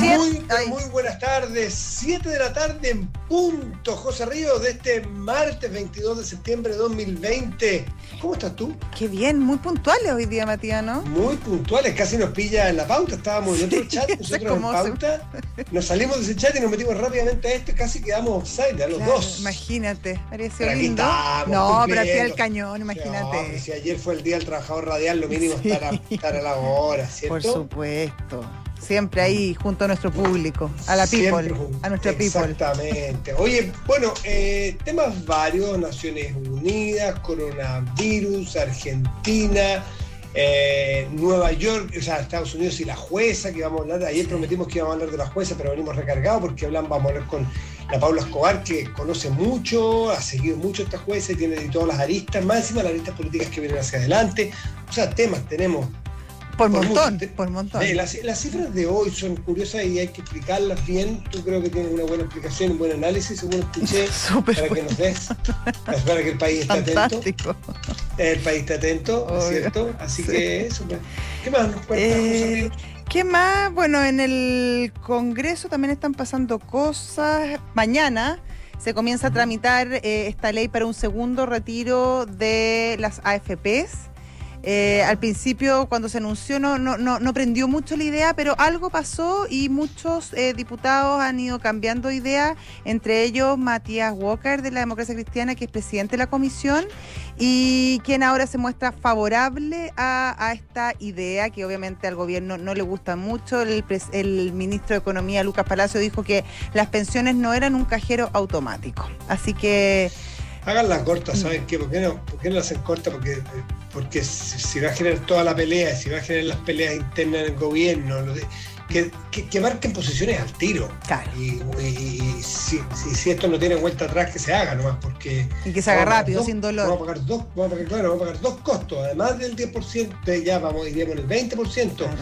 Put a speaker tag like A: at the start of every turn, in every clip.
A: Muy, muy buenas tardes, 7 de la tarde en punto, José Ríos, de este martes 22 de septiembre de 2020. ¿Cómo estás tú?
B: Qué bien, muy puntuales hoy día, Matías, ¿no?
A: Muy puntuales, casi nos pilla en la pauta. Estábamos en otro chat, nosotros en pauta. Nos salimos de ese chat y nos metimos rápidamente a esto y casi quedamos offside a los dos.
B: Imagínate, parece lindo. no, pero aquí al cañón, imagínate.
A: si ayer fue el día del trabajador radial, lo mínimo estar, a, estar a la hora, ¿cierto?
B: Por supuesto siempre ahí junto a nuestro público, a la people, a nuestra people.
A: Exactamente. Oye, bueno, eh, temas varios, Naciones Unidas, coronavirus, Argentina, eh, Nueva York, o sea, Estados Unidos y la jueza, que vamos a hablar, ayer prometimos que íbamos a hablar de la jueza, pero venimos recargados porque hablamos, vamos a hablar con la Paula Escobar, que conoce mucho, ha seguido mucho esta jueza y tiene todas las aristas, más encima las aristas políticas que vienen hacia adelante. O sea, temas tenemos
B: por, montón, por montón.
A: las, cifras de hoy son curiosas y hay que explicarlas bien. Tú creo que tienes una buena explicación, un buen análisis, según escuché, para que nos des, para que el país esté atento. El país está atento, ¿cierto? Así que eso. Pues. ¿Qué más nos cuentas, eh,
B: ¿Qué más? Bueno, en el Congreso también están pasando cosas. Mañana se comienza a tramitar eh, esta ley para un segundo retiro de las AFPs. Eh, al principio, cuando se anunció, no, prendió mucho la idea, pero algo pasó y muchos eh, diputados han ido cambiando idea, entre ellos Matías Walker de la Democracia Cristiana, que es presidente de la comisión, y quien ahora se muestra favorable a, esta idea, que obviamente al gobierno no le gusta mucho. El, ministro de Economía, Lucas Palacio, dijo que las pensiones no eran un cajero automático. Así que
A: Háganla corta, ¿saben qué? ¿Por qué no, ¿Por qué no hacen corta? Porque, porque si, va a generar toda la pelea, si va a generar las peleas internas del gobierno, que, que, marquen posiciones al tiro.
B: Claro.
A: Y, si, si, esto no tiene vuelta atrás, que se haga nomás, porque.
B: Y que se haga rápido, sin dolor.
A: Vamos a pagar dos, vamos a pagar, claro, vamos a pagar dos costos, además del 10%, ya vamos, iríamos el 20%. Claro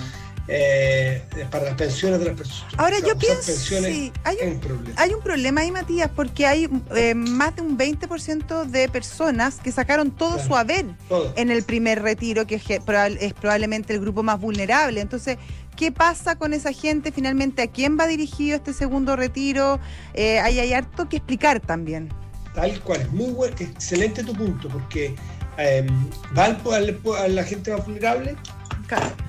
A: eh, para las pensiones de las personas.
B: Ahora yo pienso, sí, hay, un, problema. hay un problema ahí, Matías, porque hay eh, más de un 20% de personas que sacaron todo su haber en el primer retiro, que es, probablemente el grupo más vulnerable. Entonces, ¿qué pasa con esa gente? Finalmente, ¿a quién va dirigido este segundo retiro? Eh, ahí hay harto que explicar también.
A: Tal cual, muy bueno, excelente tu punto, porque eh, va al, a la gente más vulnerable.
B: Claro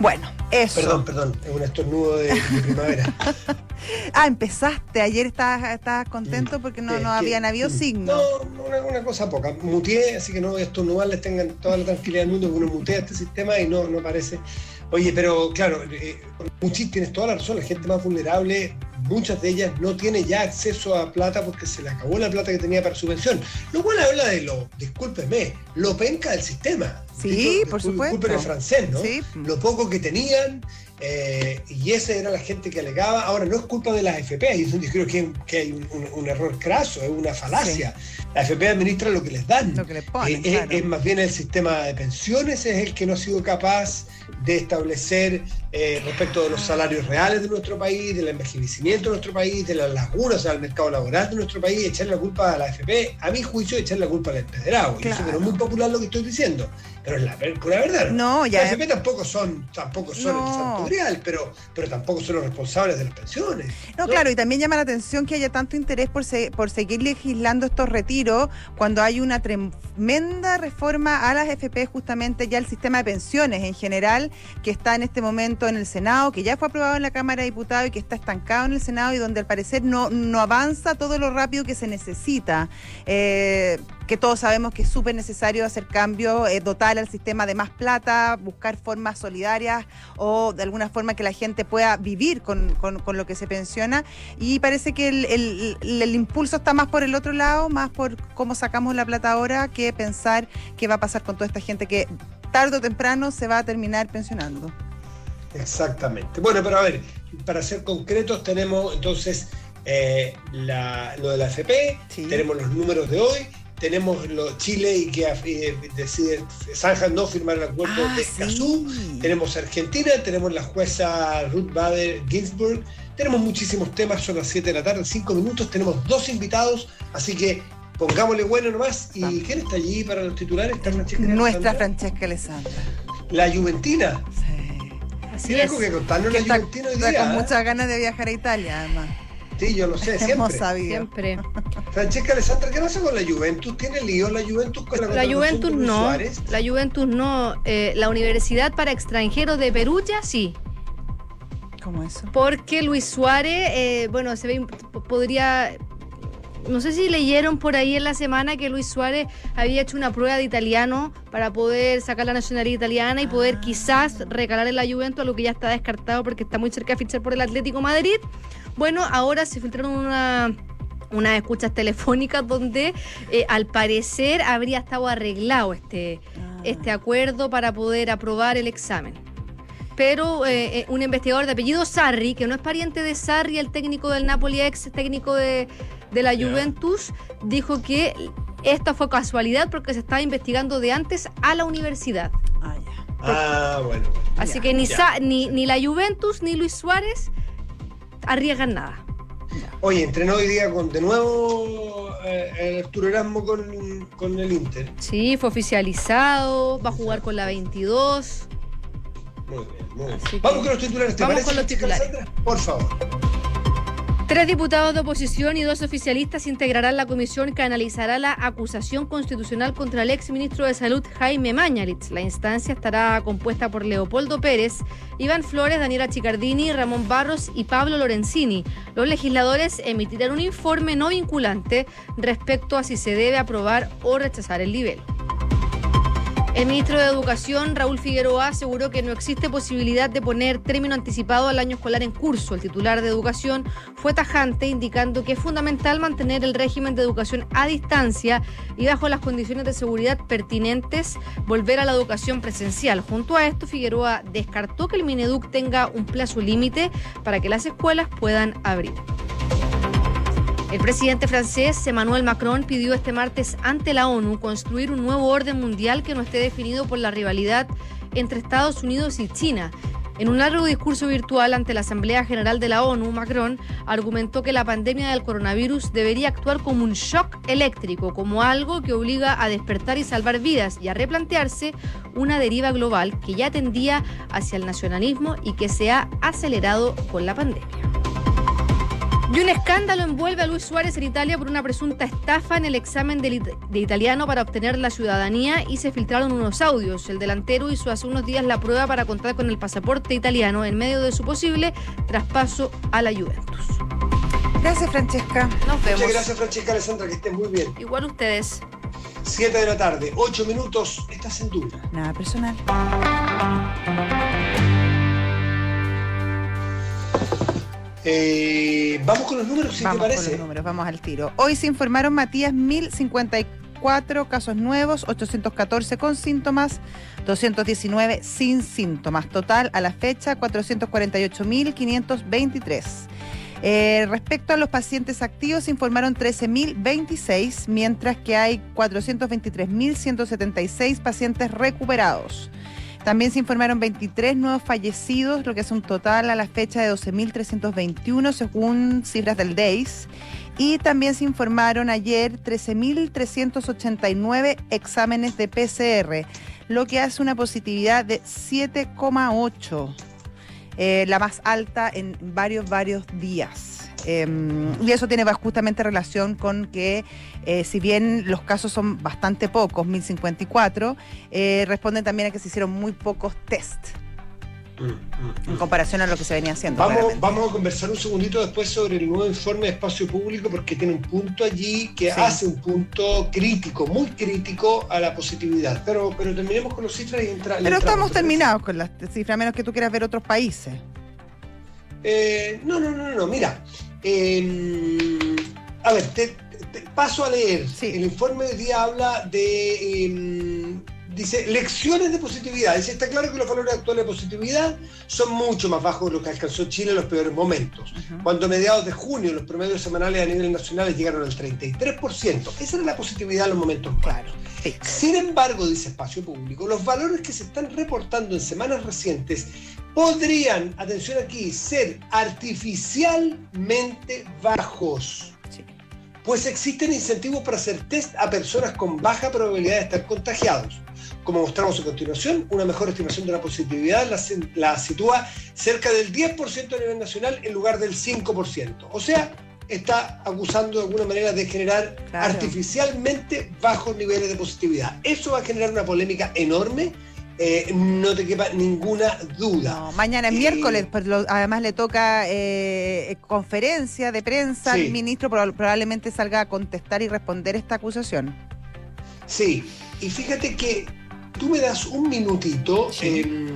B: bueno, eso.
A: Perdón, perdón, es un estornudo de, primavera.
B: ah, empezaste. Ayer estabas, contento porque no, no habían habido signos.
A: No, una, cosa poca. Muteé, así que no voy a estornudar, les tengan toda la tranquilidad del mundo que uno mutea este sistema y no, no parece. Oye, pero claro, eh, tienes toda la razón, la gente más vulnerable muchas de ellas no tienen ya acceso a plata porque se le acabó la plata que tenía para su pensión. Lo cual habla de lo, discúlpeme, lo penca del sistema.
B: Sí, por supuesto.
A: Disculpen el francés, ¿no? Lo poco que tenían, eh, y esa era la gente que alegaba. Ahora, no es culpa de las FP, yo creo que, que hay un, error craso, es una falacia. La FP administra lo que les dan.
B: Lo que les ponen,
A: eh, es, más bien el sistema de pensiones es el que no ha sido capaz de establecer eh, respecto de los salarios reales de nuestro país, del envejecimiento de nuestro país, de las lagunas al mercado laboral de nuestro país, echarle la culpa a la FP, a mi juicio, echarle la culpa al empedrado. Y eso que no es muy popular lo que estoy diciendo pero es la pura verdad.
B: No, ya.
A: Las FP tampoco son, tampoco son el real, pero, pero tampoco son los responsables de las pensiones.
B: No, claro, y también llama la atención que haya tanto interés por, por seguir legislando estos retiros cuando hay una tremenda reforma a las FP, justamente ya el sistema de pensiones en general, que está en este momento en el Senado, que ya fue aprobado en la Cámara de Diputados y que está estancado en el Senado y donde al parecer no, no avanza todo lo rápido que se necesita. Eh, que todos sabemos que es súper necesario hacer cambios, eh, dotar al sistema de más plata, buscar formas solidarias o de alguna forma que la gente pueda vivir con, lo que se pensiona. Y parece que el, impulso está más por el otro lado, más por cómo sacamos la plata ahora, que pensar qué va a pasar con toda esta gente que tarde o temprano se va a terminar pensionando.
A: Exactamente. Bueno, pero a ver, para ser concretos tenemos entonces eh, lo de la FP, tenemos los números de hoy tenemos los Chile y que eh, decide Zanja no firmar el acuerdo ah, de Escazú, tenemos Argentina, tenemos la jueza Ruth Bader Ginsburg, tenemos muchísimos temas, son las 7 de la tarde, 5 minutos, tenemos dos invitados, así que pongámosle bueno nomás. ¿Y quién está allí para los titulares?
B: Nuestra Francesca Alessandra.
A: La Juventina.
B: Sí. Así es. que contarnos está, con muchas ganas de viajar a Italia, además.
A: Sí, yo lo sé, siempre.
B: Hemos sabido.
C: Siempre.
A: Francesca Alessandra, ¿qué pasa con la Juventus? ¿Tiene lío la Juventus con
C: la La Juventus no. La Juventus no. Eh, la Universidad para Extranjeros de Perugia, sí.
B: ¿Cómo eso?
C: Porque Luis Suárez, eh, bueno, se ve, podría no sé si leyeron por ahí en la semana que Luis Suárez había hecho una prueba de italiano para poder sacar la nacionalidad italiana y poder ah. quizás recalar en la Juventus, lo que ya está descartado porque está muy cerca de fichar por el Atlético Madrid. Bueno, ahora se filtraron una unas escuchas telefónicas donde eh, al parecer habría estado arreglado este, ah. este acuerdo para poder aprobar el examen pero eh, eh, un investigador de apellido Sarri, que no es pariente de Sarri, el técnico del Napoli, ex técnico de, la Juventus, dijo que esta fue casualidad porque se estaba investigando de antes a la universidad.
A: Ah, ya. Ah, bueno.
C: Así que ni, ni, ni, la Juventus ni Luis Suárez arriesgan nada.
A: Oye, entrenó hoy día con de nuevo eh, Arturo Erasmo con, con el Inter.
C: Sí, fue oficializado, va a jugar con la 22.
A: Muy bien, muy bien. Vamos con los titulares, ¿te
C: Vamos con los titulares.
A: Por favor.
C: Tres diputados de oposición y dos oficialistas integrarán la comisión que analizará la acusación constitucional contra el ex ministro de Salud Jaime Mañalich. La instancia estará compuesta por Leopoldo Pérez, Iván Flores, Daniela Chicardini, Ramón Barros y Pablo Lorenzini. Los legisladores emitirán un informe no vinculante respecto a si se debe aprobar o rechazar el nivel. El ministro de Educación, Raúl Figueroa, aseguró que no existe posibilidad de poner término anticipado al año escolar en curso. El titular de Educación fue tajante, indicando que es fundamental mantener el régimen de educación a distancia y bajo las condiciones de seguridad pertinentes volver a la educación presencial. Junto a esto, Figueroa descartó que el Mineduc tenga un plazo límite para que las escuelas puedan abrir. El presidente francés Emmanuel Macron pidió este martes ante la ONU construir un nuevo orden mundial que no esté definido por la rivalidad entre Estados Unidos y China. En un largo discurso virtual ante la Asamblea General de la ONU, Macron argumentó que la pandemia del coronavirus debería actuar como un shock eléctrico, como algo que obliga a despertar y salvar vidas y a replantearse una deriva global que ya tendía hacia el nacionalismo y que se ha acelerado con la pandemia. Y un escándalo envuelve a Luis Suárez en Italia por una presunta estafa en el examen de, italiano para obtener la ciudadanía y se filtraron unos audios. El delantero hizo hace unos días la prueba para contar con el pasaporte italiano en medio de su posible traspaso a la Juventus.
B: Gracias, Francesca.
C: Nos vemos.
A: Muchas gracias, Francesca Alessandra, que estén muy bien.
C: Igual ustedes.
A: Siete de la tarde, ocho minutos, estás en duda.
B: Nada personal.
A: Eh, vamos con los números, si
B: vamos
A: te parece.
B: Con los números, vamos al tiro. Hoy se informaron, Matías, 1054 casos nuevos, 814 con síntomas, 219 sin síntomas. Total, a la fecha, 448.523. Eh, respecto a los pacientes activos, se informaron 13.026, mientras que hay 423.176 pacientes recuperados. También se informaron 23 nuevos fallecidos, lo que es un total a la fecha de 12.321 según cifras del DEIS. Y también se informaron ayer 13.389 exámenes de PCR, lo que hace una positividad de 7,8, eh, la más alta en varios, varios días. Em, y eso tiene justamente relación con que, eh, si bien los casos son bastante pocos, 1054, eh, responden también a que se hicieron muy pocos test. Mm, mm, en mm. comparación a lo que se venía haciendo.
A: Vamos, vamos a conversar un segundito después sobre el nuevo informe de espacio público porque tiene un punto allí que hace un punto crítico, muy crítico a la positividad. Pero, pero terminemos con las cifras y entra,
B: Pero estamos terminados con las cifras, a menos que tú quieras ver otros países.
A: Eh, no, no, no, no, mira, Em, a ver, te, paso a leer. El informe de día habla de. Dice, lecciones de positividad. Dice, está claro que los valores actuales de positividad son mucho más bajos de los que alcanzó Chile en los peores momentos. Cuando a mediados de junio los promedios semanales a nivel nacional llegaron al 33%. Esa era la positividad en los momentos claros. Sin embargo, dice Espacio Público, los valores que se están reportando en semanas recientes podrían, atención aquí, ser artificialmente bajos. Pues existen incentivos para hacer test a personas con baja probabilidad de estar contagiados. Como mostramos a continuación, una mejor estimación de la positividad la, sitúa cerca del 10% a nivel nacional en lugar del 5%. O sea, está acusando de alguna manera de generar artificialmente bajos niveles de positividad. Eso va a generar una polémica enorme. Eh, no te quepa ninguna duda.
B: mañana es miércoles, pues además le toca eh, conferencia de prensa al ministro, probablemente salga a contestar y responder esta acusación.
A: Sí, y fíjate que tú me das un minutito, em,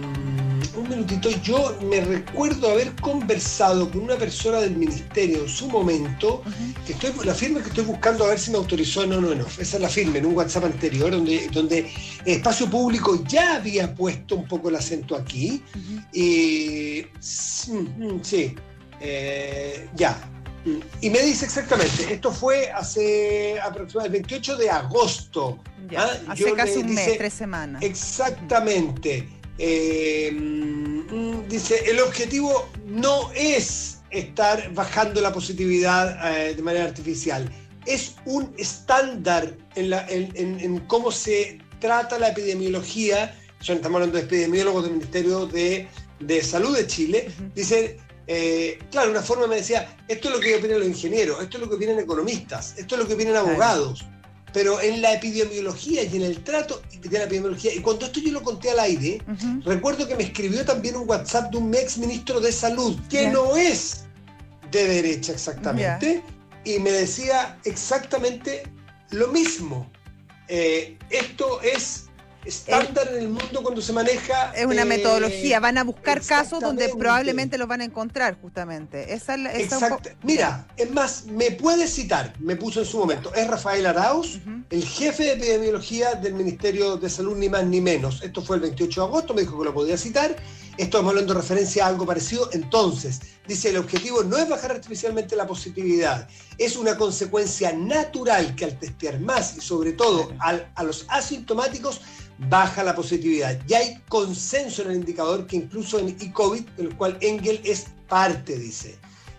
A: un minutito, yo me recuerdo haber conversado con una persona del ministerio en su momento, que estoy, la firma que estoy buscando a ver si me autorizó, no, no, no, esa es la firma en un WhatsApp anterior, donde, donde Espacio Público ya había puesto un poco el acento aquí, y mm, sí, eh, ya, y me dice exactamente, esto fue hace aproximadamente el 28 de agosto.
B: ¿ah? Hace casi un mes, tres semanas.
A: Exactamente. Eh, mm, dice, el objetivo no es estar bajando la positividad eh, de manera artificial, es un estándar en, cómo se trata la epidemiología. Estamos hablando de epidemiólogos del Ministerio de, Salud de Chile. Dice, eh, claro, una forma me decía, esto es lo que opinan los ingenieros, esto es lo que opinan economistas, esto es lo que opinan abogados, pero en la epidemiología y en el trato de la epidemiología, y cuando esto yo lo conté al aire, recuerdo que me escribió también un WhatsApp de un ex ministro de salud, que no es de derecha exactamente, y me decía exactamente lo mismo. Eh, esto es estándar en el mundo cuando se maneja.
B: Es una metodología, van a buscar casos donde probablemente los van a encontrar, justamente. Esa,
A: Mira, es más, me puede citar, me puso en su momento, es Rafael Arauz, el jefe de epidemiología del Ministerio de Salud, ni más ni menos. Esto fue el 28 de agosto, me dijo que lo podía citar. Estamos hablando de referencia a algo parecido. Entonces, dice, el objetivo no es bajar artificialmente la positividad, es una consecuencia natural que al testear más y sobre todo a los asintomáticos baja la positividad. Ya hay consenso en el indicador que incluso en e-COVID, del cual Engel es parte, dice.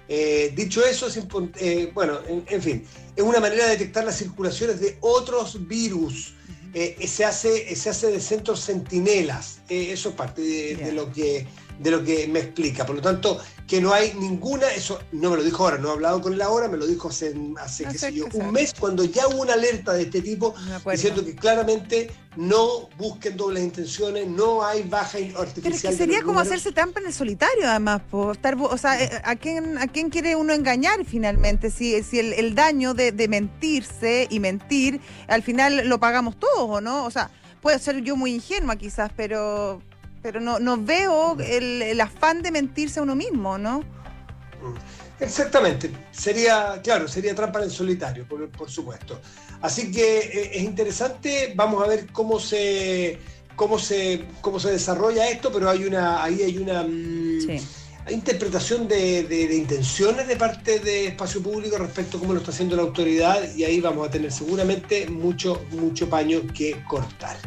A: Eh, dicho eso, es eh, bueno, en, fin, es una manera de detectar las circulaciones de otros virus. Eh, se, hace, se hace de centros centinelas. eso es parte de, lo que, de lo que me explica. Por lo tanto, que no hay ninguna, eso no me lo dijo ahora, no he hablado con él ahora, me lo dijo hace, hace, qué sé yo, un mes, cuando ya hubo una alerta de este tipo, diciendo que claramente no busquen dobles intenciones, no hay baja artificial. Pero es que
B: sería como hacerse trampa en el solitario, además, por estar, o sea, eh, ¿a quién, ¿a quién quiere uno engañar finalmente? Si, si el, daño de, de mentirse y mentir, al final lo pagamos todos, ¿o no? O sea, puede ser yo muy ingenua quizás, pero pero no, no veo el, afán de mentirse a uno mismo, ¿no?
A: Exactamente, sería, claro, sería trampa en el solitario, por, supuesto. Así que eh, es interesante, vamos a ver cómo se, cómo se, cómo se desarrolla esto, pero hay una, ahí hay una mm, interpretación de, de, intenciones de parte de espacio público respecto a cómo lo está haciendo la autoridad, y ahí vamos a tener seguramente mucho, mucho paño que cortar.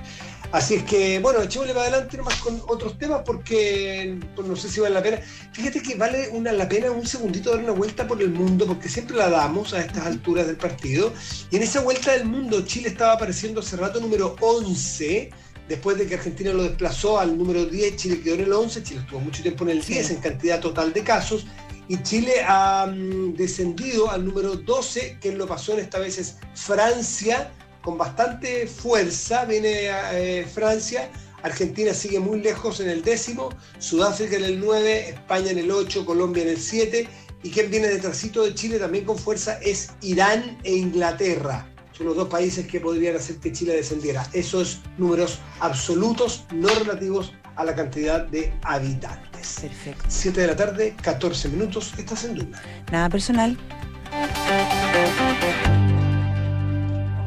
A: Así es que, bueno, echémosle para adelante nomás con otros temas porque pues, no sé si vale la pena. Fíjate que vale una, la pena un segundito dar una vuelta por el mundo porque siempre la damos a estas alturas del partido. Y en esa vuelta del mundo Chile estaba apareciendo hace rato número 11. Después de que Argentina lo desplazó al número 10, Chile quedó en el 11, Chile estuvo mucho tiempo en el 10 en cantidad total de casos, y Chile ha mm, descendido al número 12, que lo pasó en esta vez es Francia, con bastante fuerza, viene eh, Francia, Argentina sigue muy lejos en el décimo, Sudáfrica en el 9, España en el 8, Colombia en el 7, y quien viene detrásito de Chile también con fuerza es Irán e Inglaterra. Son los dos países que podrían hacer que Chile descendiera. Esos números absolutos, no relativos a la cantidad de habitantes.
B: Perfecto.
A: 7 de la tarde, 14 minutos, estás en duda.
B: Nada personal.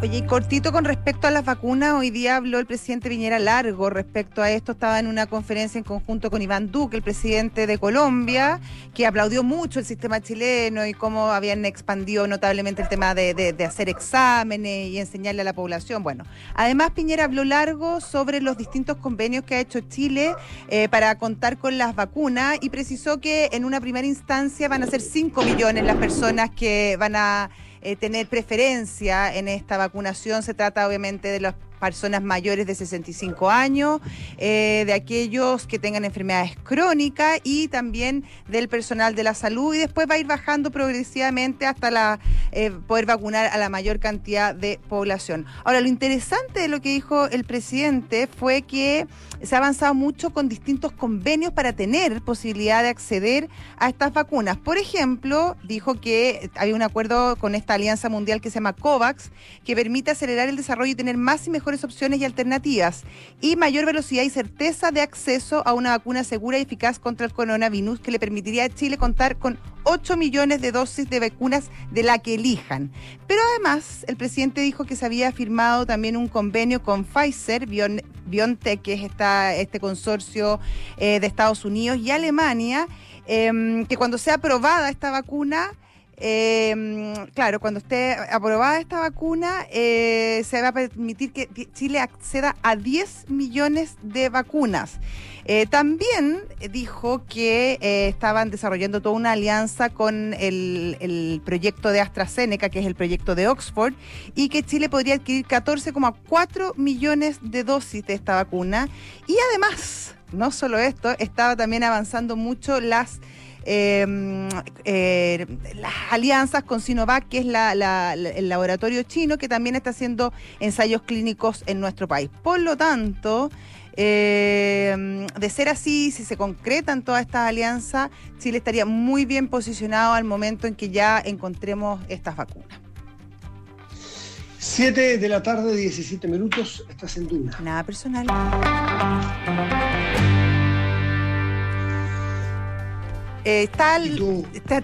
B: Oye, y cortito con respecto a las vacunas, hoy día habló el presidente Viñera largo respecto a esto. Estaba en una conferencia en conjunto con Iván Duque, el presidente de Colombia, que aplaudió mucho el sistema chileno y cómo habían expandido notablemente el tema de, hacer exámenes y enseñarle a la población. Bueno, además Piñera habló largo sobre los distintos convenios que ha hecho Chile eh, para contar con las vacunas y precisó que en una primera instancia van a ser 5 millones las personas que van a eh, tener preferencia en esta vacunación. Se trata obviamente de los personas mayores de 65 años, eh, de aquellos que tengan enfermedades crónicas y también del personal de la salud y después va a ir bajando progresivamente hasta la eh, poder vacunar a la mayor cantidad de población. Ahora, lo interesante de lo que dijo el presidente fue que se ha avanzado mucho con distintos convenios para tener posibilidad de acceder a estas vacunas. Por ejemplo, dijo que hay un acuerdo con esta alianza mundial que se llama COVAX, que permite acelerar el desarrollo y tener más y mejores opciones y alternativas, y mayor velocidad y certeza de acceso a una vacuna segura y eficaz contra el coronavirus, que le permitiría a Chile contar con 8 millones de dosis de vacunas de la que elijan. Pero además, el presidente dijo que se había firmado también un convenio con Pfizer, BioNTech, que es esta, este consorcio eh, de Estados Unidos y Alemania, em, que cuando sea aprobada esta vacuna, em, claro, cuando esté aprobada esta vacuna, eh, se va a permitir que Chile acceda a 10 millones de vacunas. Eh, también dijo que eh, estaban desarrollando toda una alianza con el, proyecto de AstraZeneca, que es el proyecto de Oxford, y que Chile podría adquirir 14,4 millones de dosis de esta vacuna. Y además, no solo esto, estaba también avanzando mucho las... Em, eh, las alianzas con Sinovac, que es el laboratorio chino que también está haciendo ensayos clínicos en nuestro país. Por lo tanto, eh, de ser así, si se concretan todas estas alianzas, Chile estaría muy bien posicionado al momento en que ya encontremos estas vacunas.
A: 7 de la tarde, 17 minutos, estás en Duna.
B: Nada personal. Eh,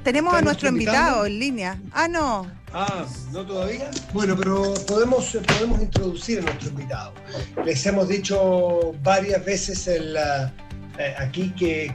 B: tenemos a nuestro invitado en línea. Ah, no.
A: Ah, ¿no todavía? Bueno, pero podemos, podemos introducir a nuestro invitado. Les hemos dicho varias veces eh, aquí que,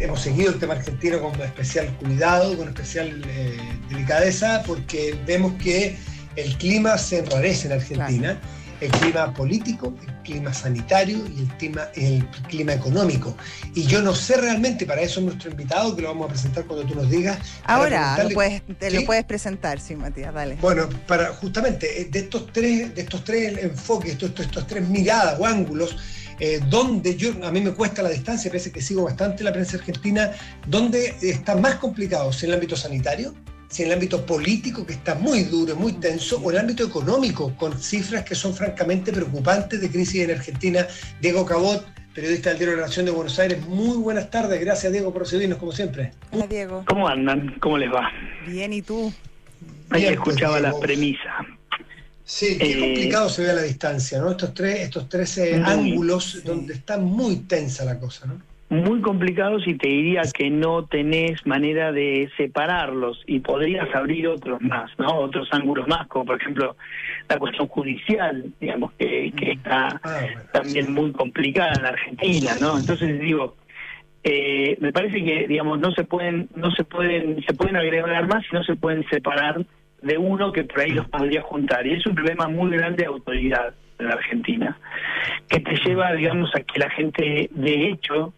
A: hemos seguido el tema argentino con especial cuidado, con especial eh, delicadeza, porque vemos que el clima se enrarece en Argentina el clima político, el clima sanitario y el clima, el clima económico. Y yo no sé realmente, para eso nuestro invitado, que lo vamos a presentar cuando tú nos digas.
B: Ahora lo puedes, te lo puedes presentar, sí, Matías, dale.
A: Bueno, para justamente eh, de estos tres, de estos tres enfoques, estos, estos, tres miradas o ángulos, eh, donde yo, a mí me cuesta la distancia, parece que sigo bastante la prensa argentina, donde está más complicado, en el ámbito sanitario, si en el ámbito político, que está muy duro, muy tenso, o en el ámbito económico, con cifras que son francamente preocupantes de crisis en Argentina. Diego Cabot, periodista del Diario de la Nación de Buenos Aires, muy buenas tardes. Gracias, Diego, por recibirnos, como siempre.
B: Hola, Diego.
D: ¿Cómo andan? ¿Cómo les va?
B: Bien, ¿y tú?
D: Ahí pues, escuchaba la premisa.
A: Sí, qué eh, complicado se ve a la distancia, ¿no? Estos tres, estos tres ángulos donde está muy tensa la cosa, ¿no?
D: Muy complicados y te diría que no tenés manera de separarlos y podrías abrir otros más, ¿no? Otros ángulos más, como por ejemplo la cuestión judicial, digamos, que, que está ah, también muy complicada en la Argentina, ¿no? Entonces digo, eh, me parece que digamos no se pueden no se pueden se pueden agregar más y no se pueden separar de uno que por ahí los podría juntar y es un problema muy grande de autoridad en la Argentina que te lleva digamos a que la gente de hecho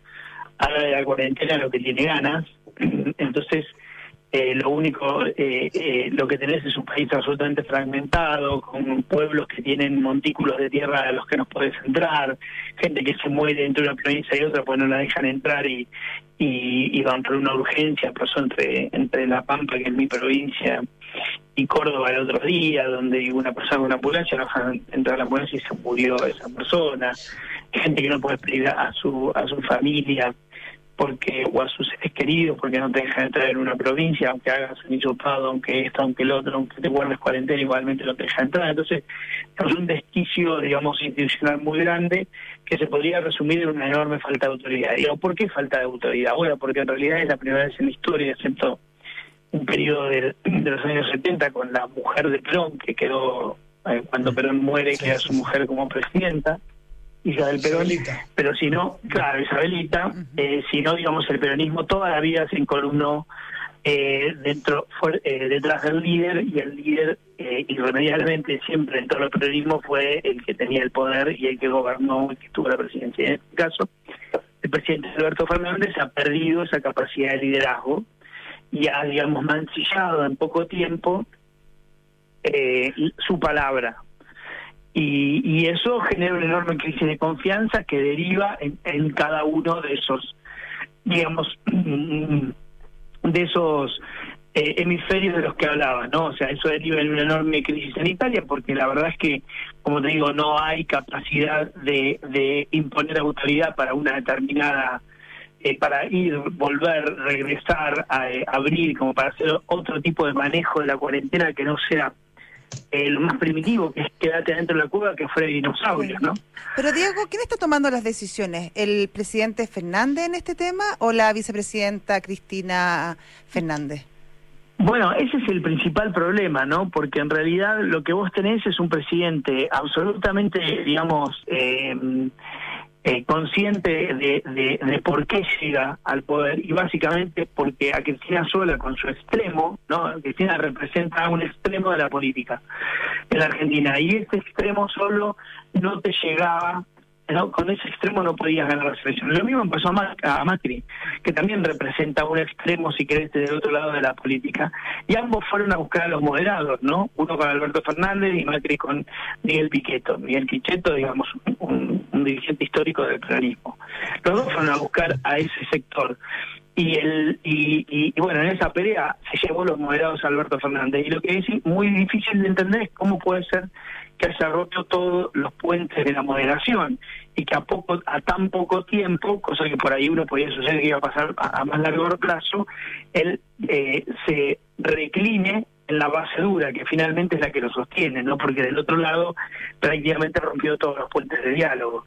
D: haga de la cuarentena lo que tiene ganas. Entonces, eh, lo único, eh, eh, lo que tenés es un país absolutamente fragmentado, con pueblos que tienen montículos de tierra a los que no puedes entrar, gente que se muere entre una provincia y otra pues no la dejan entrar y, y, van por una urgencia, pasó entre, entre La Pampa, que es mi provincia, y Córdoba el otro día, donde una persona con una ambulancia, no dejan entrar a la ambulancia y se murió esa persona, gente que no puede pedir a su, a su familia porque o a sus seres queridos porque no te dejan entrar en una provincia, aunque hagas un hisopado, aunque esto, aunque el otro, aunque te guardes cuarentena, igualmente no te dejan entrar. Entonces, es un desquicio, digamos, institucional muy grande que se podría resumir en una enorme falta de autoridad. Digo, ¿por qué falta de autoridad? Bueno, porque en realidad es la primera vez en la historia, excepto un periodo de, los años 70 con la mujer de Perón, que quedó, eh, cuando Perón muere, queda su mujer como presidenta Isabel Perón, pero si no, claro, Isabelita, eh, si no, digamos, el peronismo toda la vida se encolumnó eh, dentro eh, detrás del líder y el líder irremediablemente siempre en todo el peronismo fue el que tenía el poder y el que gobernó y que tuvo la presidencia. En este caso, el presidente Alberto Fernández ha perdido esa capacidad de liderazgo y ha, digamos, mancillado en poco tiempo su palabra y, eso genera una enorme crisis de confianza que deriva en, cada uno de esos, digamos, de esos eh, hemisferios de los que hablaba, ¿no? O sea, eso deriva en una enorme crisis sanitaria porque la verdad es que, como te digo, no hay capacidad de, de imponer autoridad para una determinada eh, para ir, volver, regresar, a, eh, abrir, como para hacer otro tipo de manejo de la cuarentena que no sea eh, lo más primitivo, que es quedarte dentro de la cueva, que fue el dinosaurio, ¿no?
B: Pero Diego, ¿quién está tomando las decisiones? ¿El presidente Fernández en este tema o la vicepresidenta Cristina Fernández?
D: Bueno, ese es el principal problema, ¿no? Porque en realidad lo que vos tenés es un presidente absolutamente, digamos, eh, eh, consciente de, de, por qué llega al poder y básicamente porque a Cristina sola con su extremo, ¿no? Cristina representa un extremo de la política en la Argentina y este extremo solo no te llegaba con ese extremo no podías ganar la selección. Lo mismo pasó a, Macri, que también representa un extremo, si querés, del otro lado de la política. Y ambos fueron a buscar a los moderados, ¿no? Uno con Alberto Fernández y Macri con Miguel Piqueto. Miguel Piqueto, digamos, un, dirigente histórico del peronismo. Los dos fueron a buscar a ese sector. Y, el, y, y, bueno, en esa pelea se llevó los moderados a Alberto Fernández. Y lo que es muy difícil de entender es cómo puede ser que haya roto todos los puentes de la moderación y que a poco a tan poco tiempo, cosa que por ahí uno podía suceder que iba a pasar a, más largo plazo, él eh, se recline en la base dura, que finalmente es la que lo sostiene, ¿no? Porque del otro lado prácticamente rompió todos los puentes de diálogo.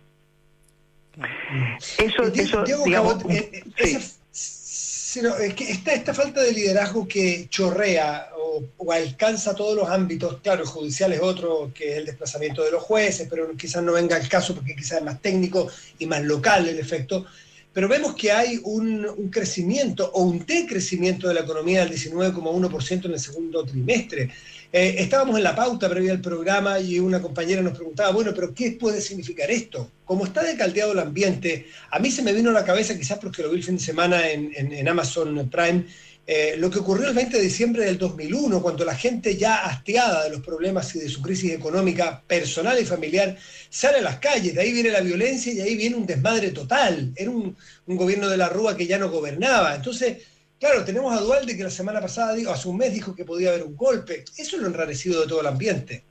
A: Eso, eso digamos, eh, es que esta, esta falta de liderazgo que chorrea o, alcanza todos los ámbitos, claro, el judicial es otro, que es el desplazamiento de los jueces, pero quizás no venga al caso porque quizás es más técnico y más local el efecto, pero vemos que hay un, crecimiento o un decrecimiento de la economía del 19,1% en el segundo trimestre. Eh, estábamos en la pauta previa al programa y una compañera nos preguntaba, bueno, pero ¿qué puede significar esto? Como está decaldeado el ambiente, a mí se me vino a la cabeza, quizás porque lo vi el fin de semana en, Amazon Prime, eh, lo que ocurrió el 20 de diciembre del 2001, cuando la gente ya hastiada de los problemas y de su crisis económica personal y familiar sale a las calles, de ahí viene la violencia y ahí viene un desmadre total. Era un, gobierno de la Rúa que ya no gobernaba. Entonces, claro, tenemos a Dualde que la semana pasada, digo, hace un mes dijo que podía haber un golpe. Eso es lo enrarecido de todo el ambiente.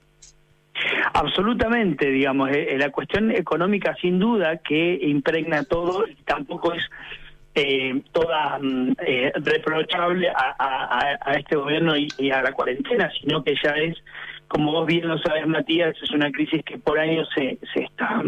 D: Absolutamente, digamos, eh, eh, la cuestión económica sin duda que impregna todo y tampoco es eh, toda mm, eh, reprochable a, este gobierno y, a la cuarentena, sino que ya es, como vos bien lo sabes, Matías, es una crisis que por años se, se está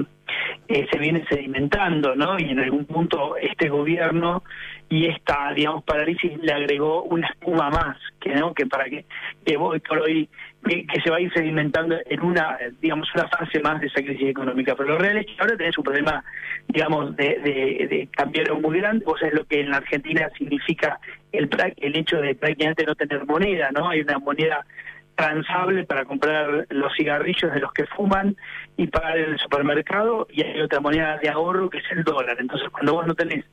D: eh, se viene sedimentando, ¿no? Y en algún punto este gobierno y esta, digamos, parálisis le agregó una espuma más, que no que para que, que por hoy que, se va a ir sedimentando en una, digamos, una fase más de esa crisis económica. Pero lo real es que ahora tenés un problema, digamos, de, de, de cambiar muy grande, o sea, es lo que en la Argentina significa el, el hecho de prácticamente no tener moneda, ¿no? Hay una moneda transable para comprar los cigarrillos de los que fuman y pagar en el supermercado y hay otra moneda de ahorro que es el dólar. Entonces cuando vos no tenés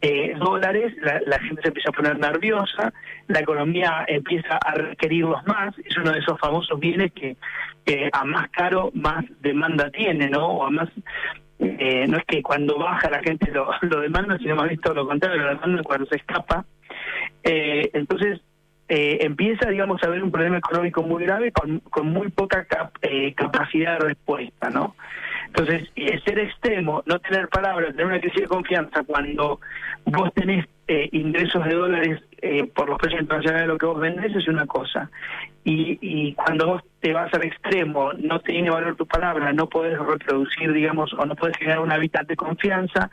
D: eh, dólares, la, gente se empieza a poner nerviosa, la economía empieza a requerirlos más, es uno de esos famosos bienes que, a más caro más demanda tiene, ¿no? O a más eh, no es que cuando baja la gente lo, lo demanda, sino más visto lo contrario, lo demanda cuando se escapa. Eh, entonces, eh, empieza, digamos, a haber un problema económico muy grave con, con muy poca eh, capacidad de respuesta, ¿no? Entonces, ser extremo, no tener palabras, tener una crisis de confianza cuando vos tenés eh, ingresos de dólares eh, por los precios internacionales de lo que vos vendés es una cosa. Y, y cuando vos te vas al extremo, no tiene valor tu palabra, no puedes reproducir, digamos, o no puedes generar un hábitat de confianza,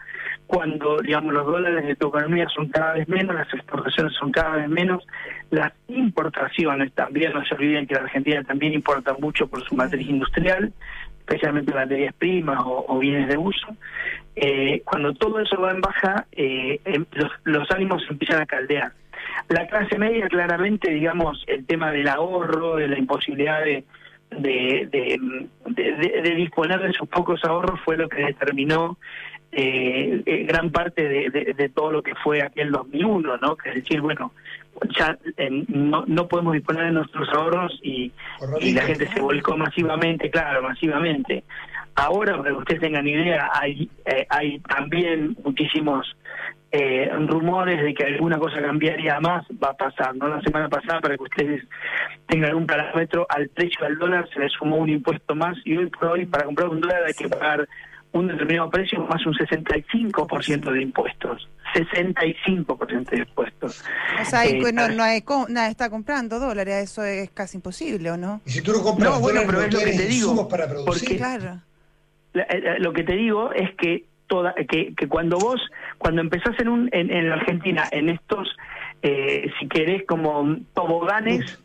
D: cuando, digamos, los dólares de tu economía son cada vez menos, las exportaciones son cada vez menos, las importaciones también, no se olviden que la Argentina también importa mucho por su matriz industrial, especialmente materias primas o, bienes de uso, eh, cuando todo eso va en baja, eh, em, los, ánimos empiezan a caldear. La clase media, claramente, digamos, el tema del ahorro, de la imposibilidad de, de, disponer de sus pocos ahorros fue lo que determinó eh, gran parte de, todo lo que fue aquel 2001, ¿no? Que es decir, bueno, ya no, no podemos disponer de nuestros ahorros y, y la gente se volcó masivamente, claro, masivamente. Ahora, para que ustedes tengan idea, hay, hay también muchísimos eh, rumores de que alguna cosa cambiaría más, va a pasar. ¿no? La semana pasada, para que ustedes tengan un parámetro, al precio del dólar se le sumó un impuesto más y hoy por hoy para comprar un dólar hay que pagar un determinado precio más un 65% de impuestos. 65% de impuestos.
B: O sea, eh, no, no hay, nada está comprando dólares, eso es casi imposible, ¿o no?
A: Y si tú no compras
D: no, bueno, pero es lo que te digo.
A: Para producir.
B: claro.
D: Eh, lo que te digo es que toda que, que cuando vos cuando empezás en un en, en Argentina en estos eh, si querés como toboganes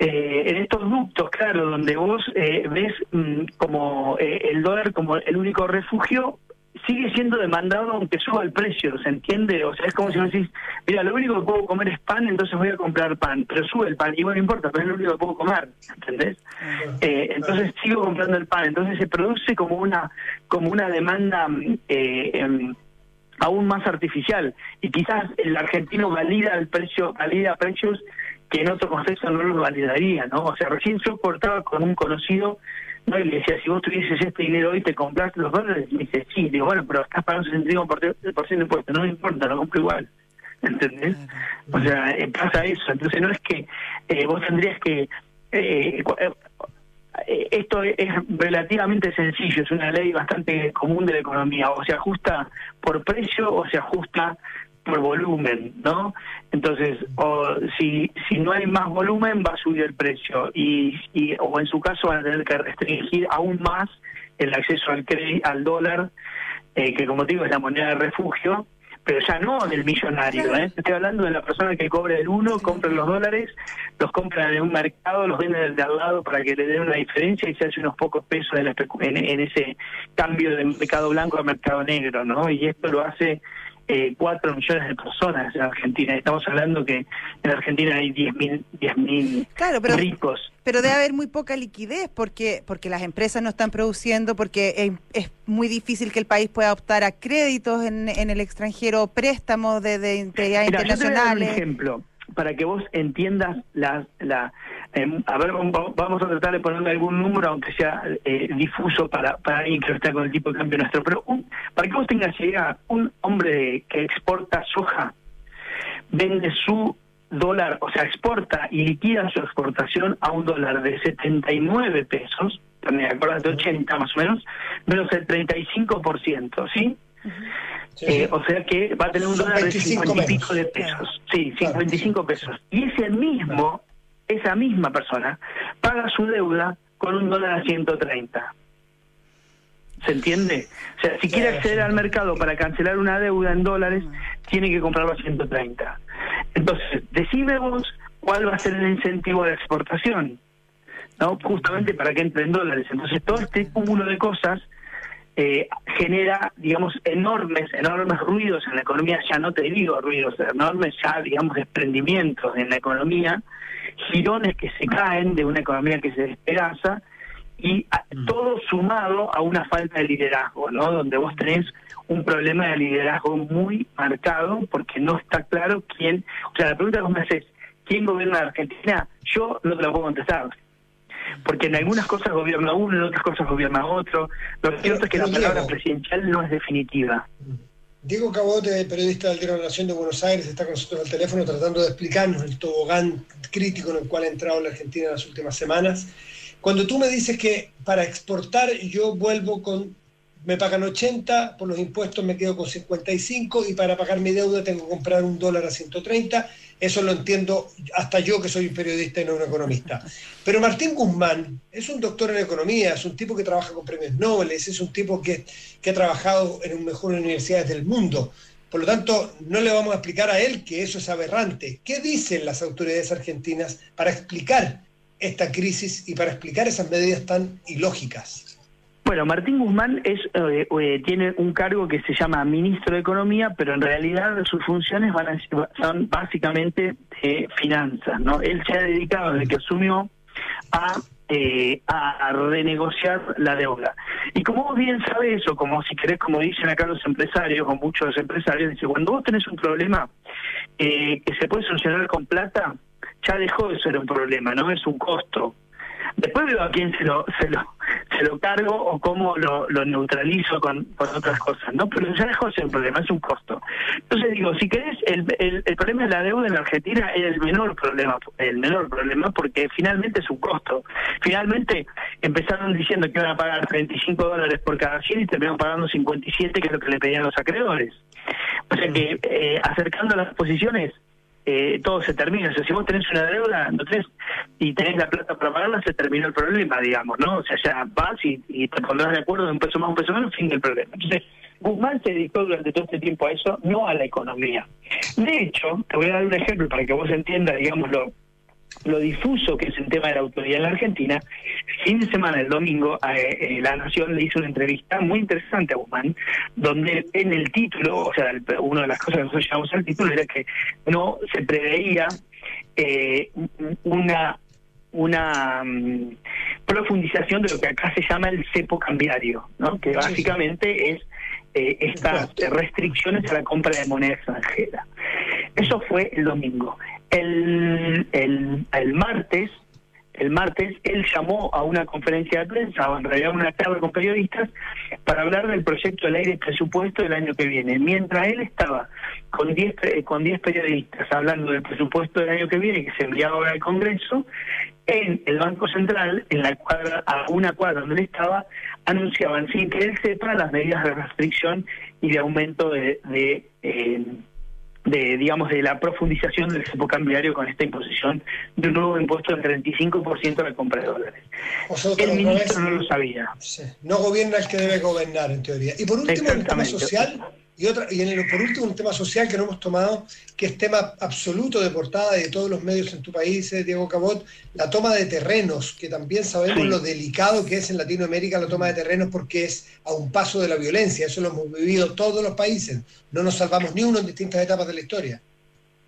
D: eh, en estos ductos, claro, donde vos eh, ves mm, como el dólar como el único refugio, sigue siendo demandado aunque suba el precio, ¿se entiende? O sea, es como si vos decís, mira, lo único que puedo comer es pan, entonces voy a comprar pan, pero sube el pan, y bueno, no importa, pero es lo único que puedo comer, ¿entendés? Eh, entonces sigo comprando el pan, entonces se produce como una, como una demanda eh, em, aún más artificial, y quizás el argentino valida el precio, valida precios que en otro contexto no los validaría, ¿no? O sea, recién yo cortaba con un conocido ¿no? Y le decía, si vos tuvieses este dinero hoy, ¿te compraste los dólares? Y me dice, sí. Digo, bueno, pero estás pagando 65% de impuestos. No me importa, lo compro igual. ¿Entendés? O sea, eh, pasa eso. Entonces no es que eh, vos tendrías que... Eh, esto es relativamente sencillo, es una ley bastante común de la economía, o se ajusta por precio o se ajusta por volumen, ¿no? Entonces, o si, si no hay más volumen, va a subir el precio y, y o en su caso van a tener que restringir aún más el acceso al al dólar, eh, que como digo es la moneda de refugio, pero ya no del millonario, ¿eh? estoy hablando de la persona que cobra el uno, compra los dólares, los compra en un mercado, los vende del de al lado para que le den una diferencia y se hace unos pocos pesos en, en ese cambio de mercado blanco a mercado negro, ¿no? Y esto lo hace eh, 4 millones de personas en Argentina. Estamos hablando que en Argentina hay 10.000 10 mil claro, pero, ricos.
B: Pero debe haber muy poca liquidez porque porque las empresas no están produciendo, porque es, muy difícil que el país pueda optar a créditos en, en el extranjero, préstamos de, de, internacionales.
D: un ejemplo para que vos entiendas la, la em, a ver vamos a tratar de ponerle algún número aunque sea eh, difuso para para alguien que no está con el tipo de cambio nuestro. Pero para que vos tengas idea un hombre que exporta soja vende su dólar o sea exporta y liquida su exportación a un dólar de 79 pesos también de 80 más o menos menos el 35% ¿sí? Eh, o sea que va a tener un dólar de 50 y pico de pesos. Sí, 55 pesos. Y ese mismo, esa misma persona, paga su deuda con un dólar a 130. ¿Se entiende? O sea, si quiere acceder al mercado para cancelar una deuda en dólares, tiene que comprarlo a 130. Entonces, decime vos cuál va a ser el incentivo de exportación, ¿no? Justamente para que entre en dólares. Entonces, todo este cúmulo de cosas eh, genera, digamos, enormes, enormes ruidos en la economía, ya no te digo ruidos, enormes ya, digamos, desprendimientos en la economía, girones que se caen de una economía que se despedaza, y mm. todo sumado a una falta de liderazgo, ¿no? Donde vos tenés un problema de liderazgo muy marcado porque no está claro quién, o sea, la pregunta que vos me haces, ¿quién gobierna la Argentina? Yo no te la puedo contestar porque en algunas cosas gobierna uno, en otras cosas gobierna otro. Lo cierto es que la palabra presidencial no es definitiva.
A: Diego Cabote, periodista del Diario de Nación de Buenos Aires, está con nosotros al teléfono tratando de explicarnos el tobogán crítico en el cual ha entrado la Argentina en las últimas semanas. Cuando tú me dices que para exportar yo vuelvo con, me pagan 80, por los impuestos me quedo con 55 y para pagar mi deuda tengo que comprar un dólar a 130 eso lo entiendo hasta yo que soy un periodista y no un economista. Pero Martín Guzmán es un doctor en economía, es un tipo que trabaja con premios Nobel, es un tipo que, que ha trabajado en las mejores universidades del mundo. Por lo tanto, no le vamos a explicar a él que eso es aberrante. ¿Qué dicen las autoridades argentinas para explicar esta crisis y para explicar esas medidas tan ilógicas?
D: Bueno, Martín Guzmán es, eh, eh, tiene un cargo que se llama ministro de Economía, pero en realidad sus funciones van son básicamente finanzas. ¿no? Él se ha dedicado desde que asumió a eh, a renegociar la deuda. Y como vos bien sabes, o como si querés, como dicen acá los empresarios, o muchos empresarios, dice, cuando vos tenés un problema eh, que se puede solucionar con plata, ya dejó de ser un problema, no es un costo. Después veo a quién se lo, se lo, se lo cargo o cómo lo, lo neutralizo con, con otras cosas, ¿no? Pero ya dejó de ser un problema, es un costo. Entonces digo, si querés, el, el, el problema de la deuda en Argentina es el menor problema, el menor problema porque finalmente es un costo. Finalmente empezaron diciendo que iban a pagar 35 dólares por cada 100 y terminaron pagando 57, que es lo que le pedían los acreedores. O sea que eh, acercando las posiciones, eh, todo se termina. O sea, si vos tenés una deuda no y tenés la plata para pagarla, se terminó el problema, digamos, ¿no? O sea, ya vas y, te pondrás de acuerdo de un peso más, un peso menos, fin del problema. Entonces, Guzmán se dedicó durante todo este tiempo a eso, no a la economía. De hecho, te voy a dar un ejemplo para que vos entiendas, digamos, lo, difuso que es el tema de la autoridad en la Argentina, fin de semana, el domingo, eh, eh, La Nación le hizo una entrevista muy interesante a Guzmán, donde en el título, o sea, una de las cosas que nosotros llamamos al título era que no se preveía eh, una una um, profundización de lo que acá se llama el cepo cambiario, ¿no? que básicamente es eh, estas restricciones a la compra de moneda extranjera. Eso fue el domingo. El, el, el martes, el martes, él llamó a una conferencia de prensa, o en realidad una charla con periodistas, para hablar del proyecto de ley de presupuesto del año que viene. Mientras él estaba con 10 con diez periodistas hablando del presupuesto del año que viene, que se enviaba ahora al Congreso, en el Banco Central, en la cuadra, a una cuadra donde él estaba, anunciaban sin que él sepa las medidas de restricción y de aumento de, de eh, de digamos de la profundización del cepo cambiario con esta imposición de un nuevo impuesto del 35% a la compra de dólares. el ministro no lo sabía.
A: No gobierna el que debe gobernar, en teoría. Y por último, el tema social, y, otra, y en por último, un tema social que no hemos tomado, que es tema absoluto de portada de todos los medios en tu país, eh, Diego Cabot, la toma de terrenos, que también sabemos lo delicado que es en Latinoamérica la toma de terrenos porque es a un paso de la violencia. Eso lo hemos vivido todos los países. No nos salvamos ni uno en distintas etapas de la historia.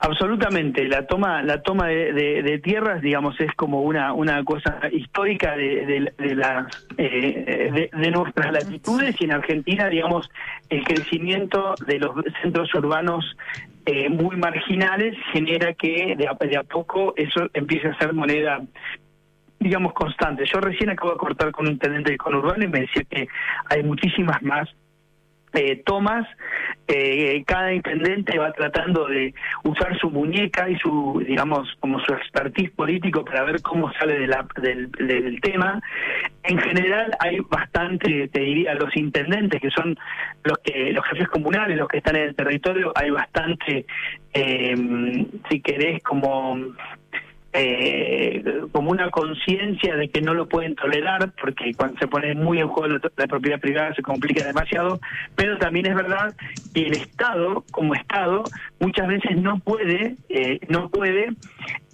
D: Absolutamente, la toma, la toma de, tierras, digamos, es como una una cosa histórica de, de, las eh, de, nuestras latitudes y en Argentina, digamos, el crecimiento de los centros urbanos eh, muy marginales genera que de a, de a poco eso empiece a ser moneda digamos constante. Yo recién acabo de cortar con un intendente de conurbano y me decía que hay muchísimas más eh, tomas, eh, cada intendente va tratando de usar su muñeca y su, digamos, como su expertise político para ver cómo sale de la, del, tema. En general hay bastante, te diría, los intendentes, que son los que los jefes comunales, los que están en el territorio, hay bastante, eh, si querés, como eh, como una conciencia de que no lo pueden tolerar, porque cuando se pone muy en juego la, propiedad privada se complica demasiado, pero también es verdad que el Estado, como Estado, muchas veces no puede, eh, no puede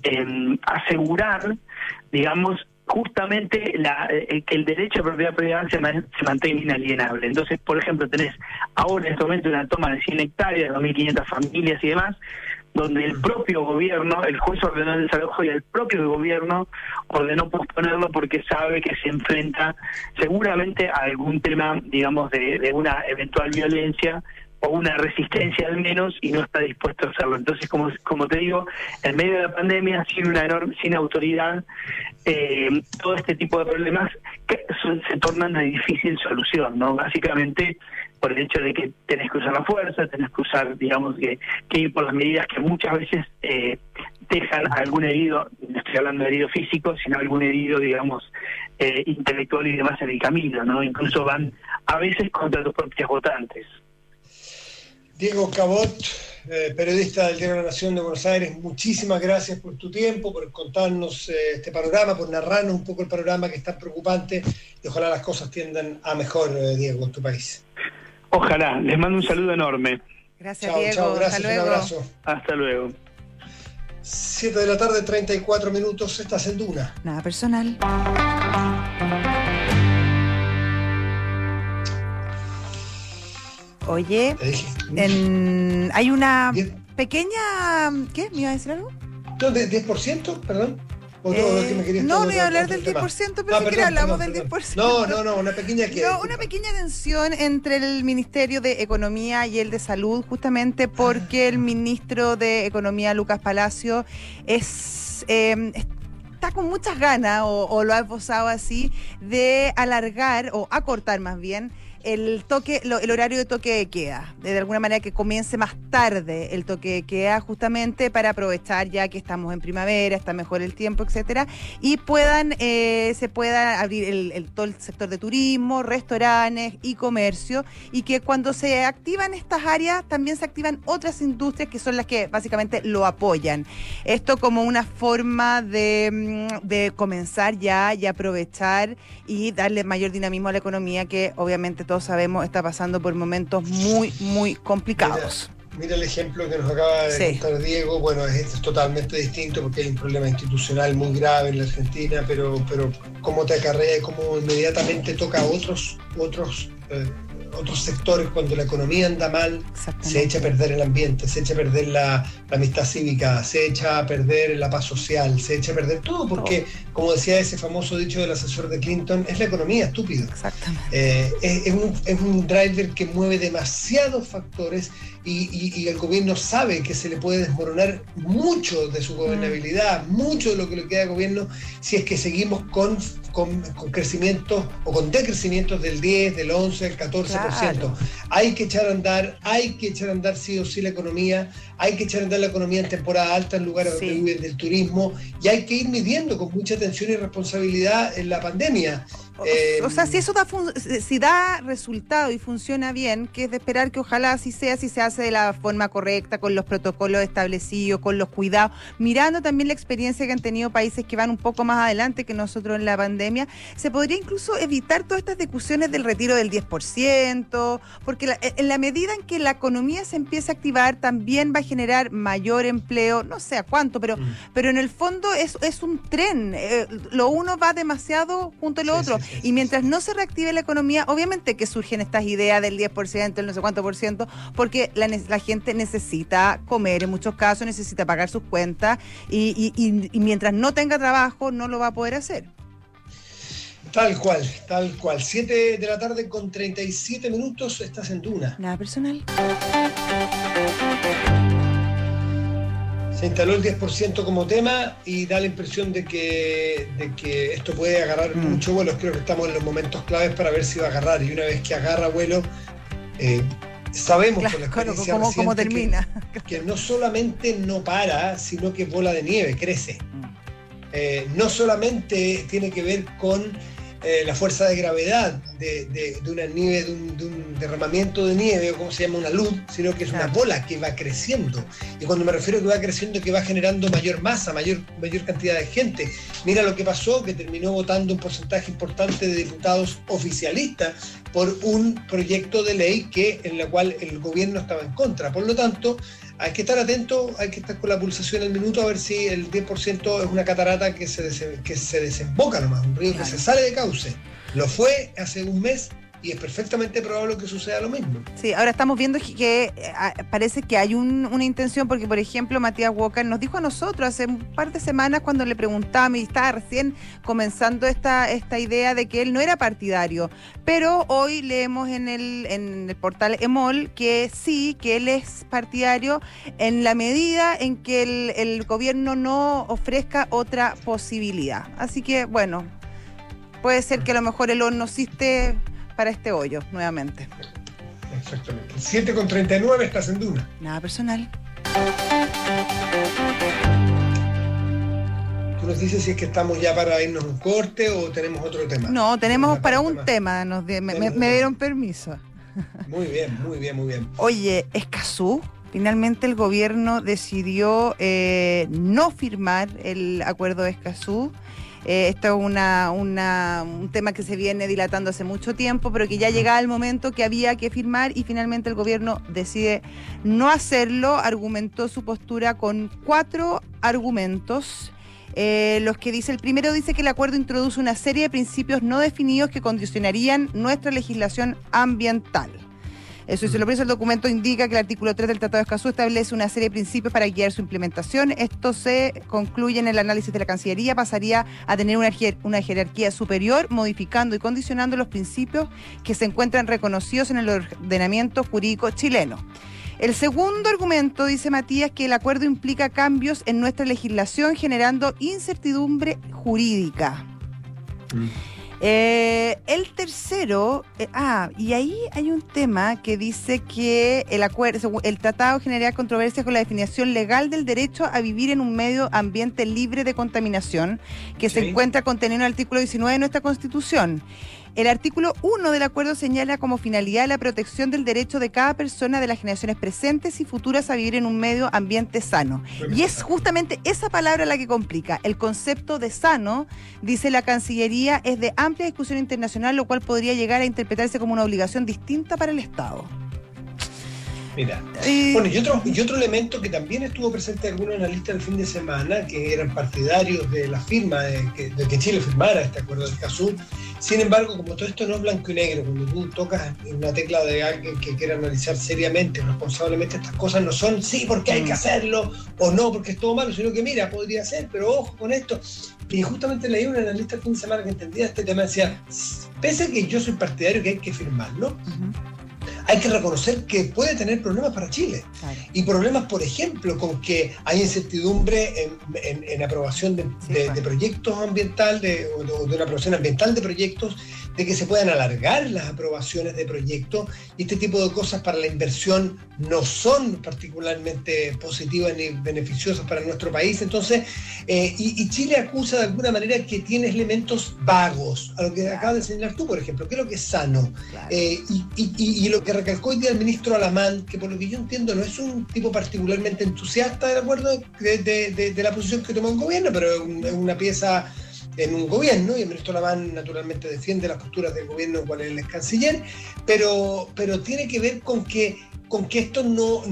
D: em, asegurar, digamos, justamente la, eh, que el derecho a propiedad privada se, se, mantenga inalienable. Entonces, por ejemplo, tenés ahora en este momento una toma de 100 hectáreas, 2.500 familias y demás, donde el propio gobierno, el juez ordenó el desalojo y el propio gobierno ordenó posponerlo porque sabe que se enfrenta seguramente a algún tema, digamos, de, de una eventual violencia o una resistencia al menos y no está dispuesto a hacerlo. Entonces, como, como te digo, en medio de la pandemia, sin una enorme, sin autoridad, eh, todo este tipo de problemas se tornan de difícil solución, ¿no? Básicamente por el hecho de que tenés que usar la fuerza, tenés que usar, digamos, que, que ir por las medidas que muchas veces eh, dejan a algún herido, no estoy hablando de herido físico, sino algún herido, digamos, eh, intelectual y demás en el camino, ¿no? Incluso van a veces contra los propios votantes.
A: Diego Cabot, eh, periodista del Diario de la Nación de Buenos Aires, muchísimas gracias por tu tiempo, por contarnos eh, este panorama, por narrarnos un poco el panorama que es tan preocupante y ojalá las cosas tiendan a mejor, Diego, en tu país.
D: Ojalá, les mando un saludo enorme.
B: Gracias, Diego. Chao,
A: gracias, un abrazo.
D: Hasta luego.
A: 7 de la tarde, 34 minutos, estás en Duna.
B: Nada personal. Oye, en, hay una pequeña... ¿Qué? ¿Me iba a decir algo?
A: ¿10%? Perdón.
B: Eh, no, no iba a hablar del 10%, pero si hablamos del 10%.
A: No, no, no, una pequeña que...
B: No, una pequeña tensión entre el Ministerio de Economía y el de Salud, justamente porque el ministro de Economía, Lucas Palacio, es... Eh, está con muchas ganas, o, o lo ha esbozado así, de alargar o acortar más bien el toque, el horario de toque de queda, de alguna manera que comience más tarde el toque de queda, justamente para aprovechar ya que estamos en primavera, está mejor el tiempo, etcétera, y puedan, eh, se pueda abrir el, todo el sector de turismo, restaurantes y comercio, y que cuando se activan estas áreas también se activan otras industrias que son las que básicamente lo apoyan. Esto como una forma de, mm, de comenzar ya y aprovechar y darle mayor dinamismo a la economía que obviamente todos sabemos está pasando por momentos muy, muy complicados.
A: Mira, el ejemplo que nos acaba de contar Diego, bueno, es, totalmente distinto porque hay un problema institucional muy grave en la Argentina, pero, pero cómo te acarrea y cómo inmediatamente toca a otros, otros eh, otros sectores, cuando la economía anda mal, se echa a perder el ambiente, se echa a perder la, amistad cívica, se echa a perder la paz social, se echa a perder todo, porque, como decía ese famoso dicho del asesor de Clinton, es la economía, estúpido.
B: Exactamente.
A: Eh, es, un, es, un, driver que mueve demasiados factores y, el gobierno sabe que se le puede desmoronar mucho de su gobernabilidad, mm. mucho de lo que le queda al gobierno, si es que seguimos con, con, crecimientos o con decrecimientos del 10, del 11, del 14%. Hay que echar a andar, hay que echar a andar sí o sí la economía, hay que echar a andar la economía en temporada alta en lugares donde viven del turismo y hay que ir midiendo con mucha atención y responsabilidad en la pandemia.
B: O, sea, si eso da, si da resultado y funciona bien, que es de esperar que ojalá así sea, si se hace de la forma correcta, con los protocolos establecidos, con los cuidados, mirando también la experiencia que han tenido países que van un poco más adelante que nosotros en la pandemia, se podría incluso evitar todas estas discusiones del retiro del 10%, porque en la medida en que la economía se empiece a activar, también va a generar mayor empleo, no sé a cuánto, pero, mm. pero en el fondo es, es un tren, eh, lo uno va demasiado junto al otro. Y mientras no se reactive la economía, obviamente que surgen estas ideas del 10%, el no sé cuánto por ciento, porque la, la gente necesita comer, en muchos casos necesita pagar sus cuentas y, y, mientras no tenga trabajo no lo va a poder hacer.
A: Tal cual, tal cual. 7 de la tarde con 37 minutos, estás en Duna.
B: Nada personal.
A: Se instaló el 10% como tema y da la impresión de que, de que esto puede agarrar mm. mucho vuelo. Creo que estamos en los momentos claves para ver si va a agarrar. Y una vez que agarra vuelo, eh, sabemos
B: con la experiencia cómo, termina.
A: Que, no solamente no para, sino que bola de nieve, crece. Mm. Eh, no solamente tiene que ver con eh, la fuerza de gravedad de, una nieve, de un, derramamiento de nieve, o como se llama, una luz, sino que es una bola que va creciendo. Y cuando me refiero a que va creciendo, que va generando mayor masa, mayor, mayor cantidad de gente. Mira lo que pasó, que terminó votando un porcentaje importante de diputados oficialistas por un proyecto de ley que, en la cual el gobierno estaba en contra. Por lo tanto, hay que estar atento, hay que estar con la pulsación al minuto a ver si el 10% es una catarata que se, que se desemboca nomás, un río que se sale de cauce. Lo fue hace un mes y es perfectamente probable que suceda lo mismo.
B: Sí, ahora estamos viendo que eh, parece que hay una intención, porque por ejemplo Matías Walker nos dijo a nosotros hace un par de semanas cuando le preguntábamos y estaba recién comenzando esta, esta idea de que él no era partidario, pero hoy leemos en el, en el portal EMOL que sí, que él es partidario en la medida en que el, el gobierno no ofrezca otra posibilidad. Así que bueno, puede ser que a lo mejor el horno existe para este hoyo nuevamente.
A: Exactamente. 7 con 39 estás en Duna.
B: Nada personal.
A: Tú nos dices si es que estamos ya para irnos un corte o tenemos otro tema.
B: No, tenemos para un tema, nos me, dieron permiso.
A: Muy bien, muy bien, muy bien.
B: Oye, Escazú, finalmente el gobierno decidió eh, no firmar el acuerdo de Escazú. Eh, esto es una, un tema que se viene dilatando hace mucho tiempo, pero que ya llegaba el momento que había que firmar y finalmente el gobierno decide no hacerlo. Argumentó su postura con cuatro argumentos. Eh, los que dice, el primero dice que el acuerdo introduce una serie de principios no definidos que condicionarían nuestra legislación ambiental. Eso es lo primero, el documento indica que el artículo 3 del Tratado de Escazú establece una serie de principios para guiar su implementación. Esto se concluye en el análisis de la Cancillería, pasaría a tener una, una jerarquía superior, modificando y condicionando los principios que se encuentran reconocidos en el ordenamiento jurídico chileno. El segundo argumento, dice Matías, que el acuerdo implica cambios en nuestra legislación generando incertidumbre jurídica. Mm. Eh, el tercero, eh, ah, y ahí hay un tema que dice que el acuerdo, el tratado genera controversias con la definición legal del derecho a vivir en un medio ambiente libre de contaminación, que se encuentra contenido en el artículo 19 de nuestra Constitución. El artículo 1 del acuerdo señala como finalidad la protección del derecho de cada persona de las generaciones presentes y futuras a vivir en un medio ambiente sano. Y es justamente esa palabra la que complica. El concepto de sano, dice la Cancillería, es de amplia discusión internacional, lo cual podría llegar a interpretarse como una obligación distinta para el Estado.
A: Mira, bueno, y otro, y otro elemento que también estuvo presente algunos analistas el fin de semana, que eran partidarios de la firma, de que, de que Chile firmara este acuerdo de CASU. Sin embargo, como todo esto no es blanco y negro, cuando tú tocas una tecla de alguien que quiere analizar seriamente, responsablemente, estas cosas no son sí porque hay que mm. hacerlo o no porque es todo malo, sino que mira, podría ser, pero ojo con esto. Y justamente leí un analista el fin de semana que entendía este tema, decía, pese a que yo soy partidario que hay que firmarlo, hay que reconocer que puede tener problemas para Chile. Y problemas, por ejemplo, con que hay incertidumbre en, aprobación de, proyectos ambientales o de, una aprobación ambiental de proyectos de que se puedan alargar las aprobaciones de proyectos y este tipo de cosas para la inversión no son particularmente positivas ni beneficiosas para nuestro país. Entonces, eh, y, Chile acusa de alguna manera que tiene elementos vagos, a lo que acabas de señalar tú, por ejemplo, que es lo que es sano. Eh, y, lo que recalcó hoy día el ministro Alamán, que por lo que yo entiendo no es un tipo particularmente entusiasta del acuerdo de, de la posición que tomó el gobierno, pero es una pieza en un gobierno, y el ministro Laván naturalmente defiende las posturas del gobierno cual es el canciller, pero, pero tiene que ver con que, con que esto no,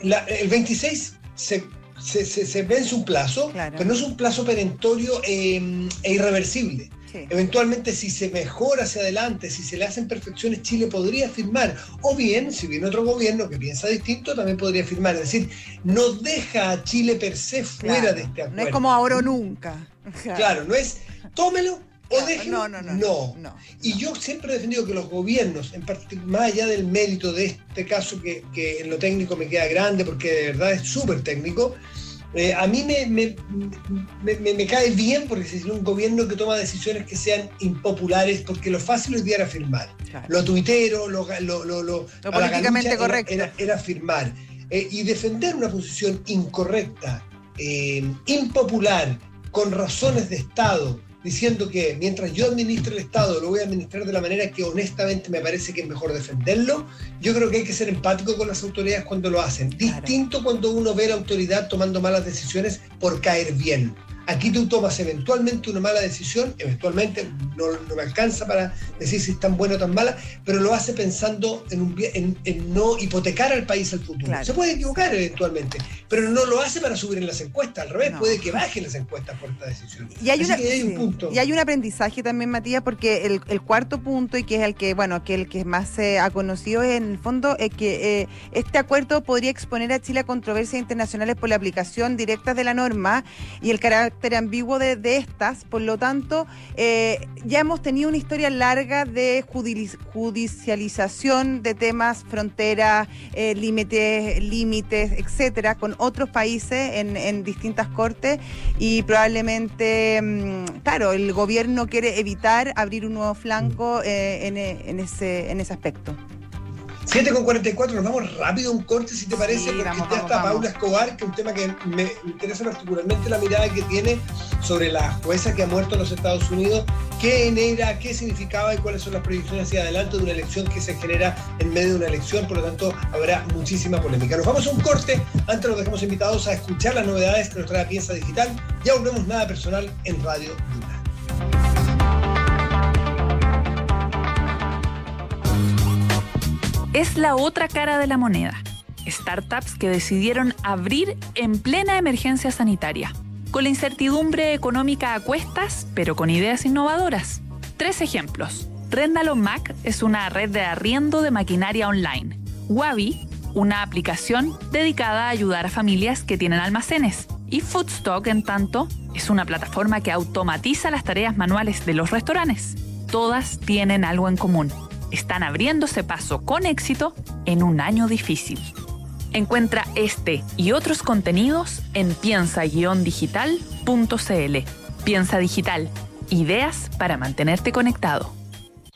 A: el 26 se, se, vence un plazo, pero no es un plazo perentorio em, e irreversible. Eventualmente, si se mejora hacia adelante, si se le hacen perfecciones, Chile podría firmar. O bien, si viene otro gobierno que piensa distinto, también podría firmar. Es decir, no deja a Chile per se fuera de este acuerdo.
B: No es como ahora o nunca.
A: Claro, no es tómelo o déjelo. No, no, no, Y yo siempre he defendido que los gobiernos, en más allá del mérito de este caso, que, en lo técnico me queda grande, porque de verdad es súper técnico, eh, a mí me, me, cae bien porque es un gobierno que toma decisiones que sean impopulares, porque lo fácil hoy día era firmar. Lo tuitero, lo, lo, lo,
B: políticamente correcto.
A: Era, firmar. Eh, y defender una posición incorrecta, eh, impopular, con razones de Estado, diciendo que mientras yo administre el Estado lo voy a administrar de la manera que honestamente me parece que es mejor defenderlo, yo creo que hay que ser empático con las autoridades cuando lo hacen. Distinto cuando uno ve a la autoridad tomando malas decisiones por caer bien. Aquí tú tomas eventualmente una mala decisión, eventualmente no, me alcanza para decir si es tan buena o tan mala, pero lo hace pensando en, un, en, no hipotecar al país al futuro. Se puede equivocar eventualmente, pero no lo hace para subir en las encuestas, al revés, puede que bajen las encuestas por esta decisión.
B: Y hay, un punto. y hay un aprendizaje también, Matías, porque el, cuarto punto, y que es el que, bueno, que el que más se ha conocido en el fondo, es que eh, este acuerdo podría exponer a Chile a controversias internacionales por la aplicación directa de la norma y el carácter ambiguo de, estas, por lo tanto, eh, ya hemos tenido una historia larga de judicialización de temas, fronteras, eh, límites, límites, etcétera, con otros países en, distintas cortes. Y probablemente, mm, claro, el gobierno quiere evitar abrir un nuevo flanco eh, en, ese, en ese aspecto.
A: 7 con 44, nos vamos rápido a un corte si te parece, porque ya está Paula Escobar, que es un tema que me interesa particularmente la mirada que tiene sobre la jueza que ha muerto en los Estados Unidos, qué era, qué significaba y cuáles son las proyecciones hacia adelante de una elección que se genera en medio de una elección, por lo tanto habrá muchísima polémica. Nos vamos a un corte, antes los dejamos invitados a escuchar las novedades que nos trae Piensa Digital, ya volvemos nada personal en Radio Dura.
E: Es la otra cara de la moneda. Startups que decidieron abrir en plena emergencia sanitaria, con la incertidumbre económica a cuestas, pero con ideas innovadoras. Tres ejemplos. Rendalo Mac es una red de arriendo de maquinaria online. Wabi, una aplicación dedicada a ayudar a familias que tienen almacenes. Y Foodstock, en tanto, es una plataforma que automatiza las tareas manuales de los restaurantes. Todas tienen algo en común. Están abriéndose paso con éxito en un año difícil. Encuentra este y otros contenidos en piensa-digital.cl. Piensa Digital. Ideas para mantenerte conectado.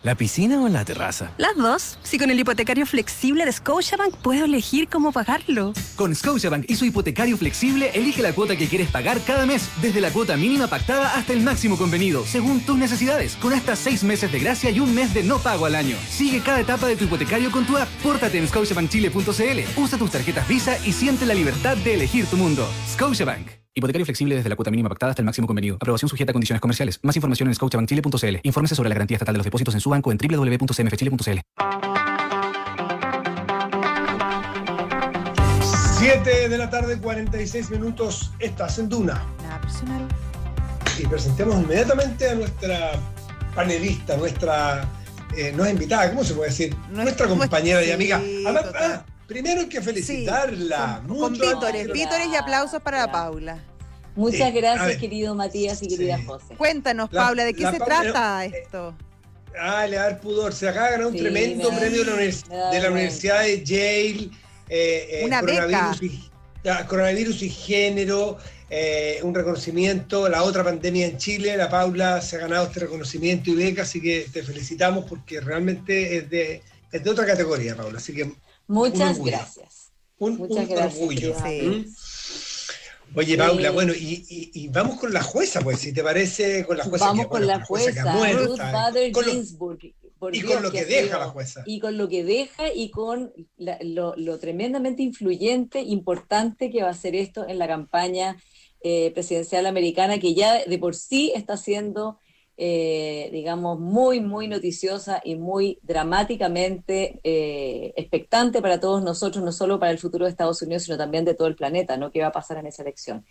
F: ¿La piscina o la terraza?
G: Las dos. Si con el hipotecario flexible de Scotiabank puedo elegir cómo pagarlo.
F: Con Scotiabank y su hipotecario flexible, elige la cuota que quieres pagar cada mes, desde la cuota mínima pactada hasta el máximo convenido, según tus necesidades, con hasta seis meses de gracia y un mes de no pago al año. Sigue cada etapa de tu hipotecario con tu app. Pórtate en scotiabankchile.cl, usa tus tarjetas Visa y siente la libertad de elegir tu mundo. Scotiabank. Hipotecario flexible desde la cuota mínima pactada hasta el máximo convenido. Aprobación sujeta a condiciones comerciales. Más información en scotiabankchile.cl. Infórmese sobre la garantía estatal de los depósitos en su banco en www.cmfchile.cl.
A: 7 de la tarde, 46 minutos. Estás en Duna.
B: Nada personal.
A: Y presentemos inmediatamente a nuestra panelista, nuestra eh, no es invitada, ¿cómo se puede decir? Nuestra, compañera y amiga. Además, ah, primero hay que felicitarla.
B: Sí, con, con vítores, vítores y aplausos para la Paula.
H: Muchas gracias, querido Matías y querida José.
B: Cuéntanos, Paula, ¿de qué se trata esto?
A: Ah, le da el pudor. Se acaba de ganar un tremendo premio de la, Universidad de Yale.
B: Eh, Una coronavirus
A: beca. Y, coronavirus y género. Eh, un reconocimiento, la otra pandemia en Chile, la Paula se ha ganado este reconocimiento y beca, así que te felicitamos porque realmente es de, es de otra categoría, Paula. Así que
H: muchas gracias.
A: Un,
H: muchas
A: gracias, orgullo. ¿Mm? Oye, Paula, bueno, y, y, vamos con la jueza, pues, si te parece, con la jueza
H: vamos
A: que,
H: con la jueza, Ruth Bader Ginsburg.
A: y con lo que, deja la jueza.
H: Y con lo que deja y con lo, lo, tremendamente influyente, importante que va a ser esto en la campaña eh, presidencial americana que ya de por sí está siendo, eh, digamos, muy, muy noticiosa y muy dramáticamente eh, expectante para todos nosotros, no solo para el futuro de Estados Unidos, sino también de todo el planeta, ¿no? ¿Qué va a pasar en esa elección?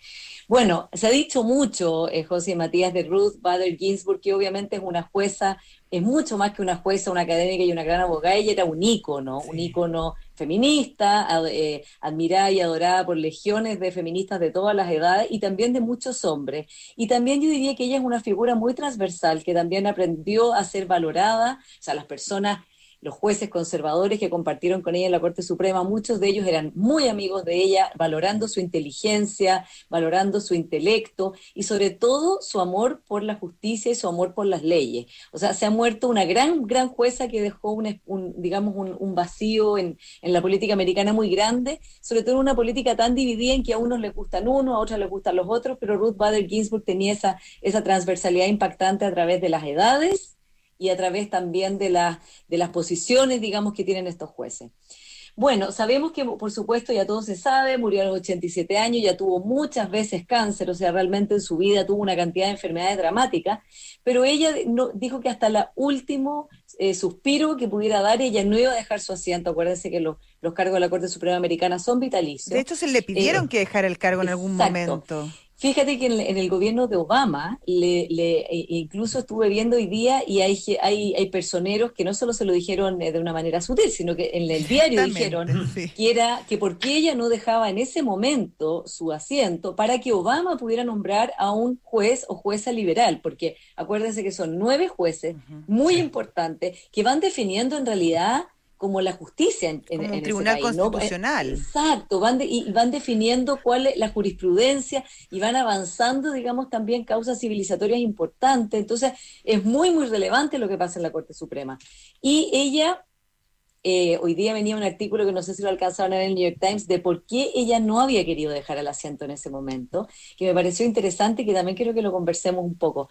H: Bueno, se ha dicho mucho, José Matías, de Ruth Bader Ginsburg, que obviamente es una jueza, es mucho más que una jueza, una académica y una gran abogada, ella era un ícono, un ícono feminista, eh, admirada y adorada por legiones de feministas de todas las edades y también de muchos hombres. Y también yo diría que ella es una figura muy transversal, que también aprendió a ser valorada, o sea, las personas los jueces conservadores que compartieron con ella en la Corte Suprema, muchos de ellos eran muy amigos de ella, valorando su inteligencia, valorando su intelecto y sobre todo su amor por la justicia y su amor por las leyes. O sea, se ha muerto una gran, gran jueza que dejó un, digamos, un, vacío en, en, la política americana muy grande, sobre todo en una política tan dividida en que a unos les gustan unos, a otros les gustan los otros, pero Ruth Bader Ginsburg tenía esa, esa transversalidad impactante a través de las edades y a través también de, de las posiciones, digamos, que tienen estos jueces. Bueno, sabemos que, por supuesto, ya todo se sabe, murió a los 87 años, ya tuvo muchas veces cáncer, o sea, realmente en su vida tuvo una cantidad de enfermedades dramáticas, pero ella no, dijo que hasta el último eh, suspiro que pudiera dar, ella no iba a dejar su asiento. Acuérdense que los cargos de la Corte Suprema Americana son vitalicios.
B: De hecho, se le pidieron eh, que dejara el cargo en algún momento.
H: Fíjate que en, el gobierno de Obama, le, e, incluso estuve viendo hoy día y hay, hay, hay, personeros que no solo se lo dijeron eh, de una manera sutil, sino que en el diario dijeron que era que porque ella no dejaba en ese momento su asiento para que Obama pudiera nombrar a un juez o jueza liberal, porque acuérdense que son nueve jueces muy importantes que van definiendo en realidad como la justicia en,
B: como un tribunal constitucional.
H: Exacto, van y van definiendo cuál es la jurisprudencia y van avanzando, digamos, también causas civilizatorias importantes. Entonces, es muy, muy relevante lo que pasa en la Corte Suprema. Y ella, eh, hoy día venía un artículo que no sé si lo alcanzaron en el New York Times, de por qué ella no había querido dejar el asiento en ese momento, que me pareció interesante y que también quiero que lo conversemos un poco.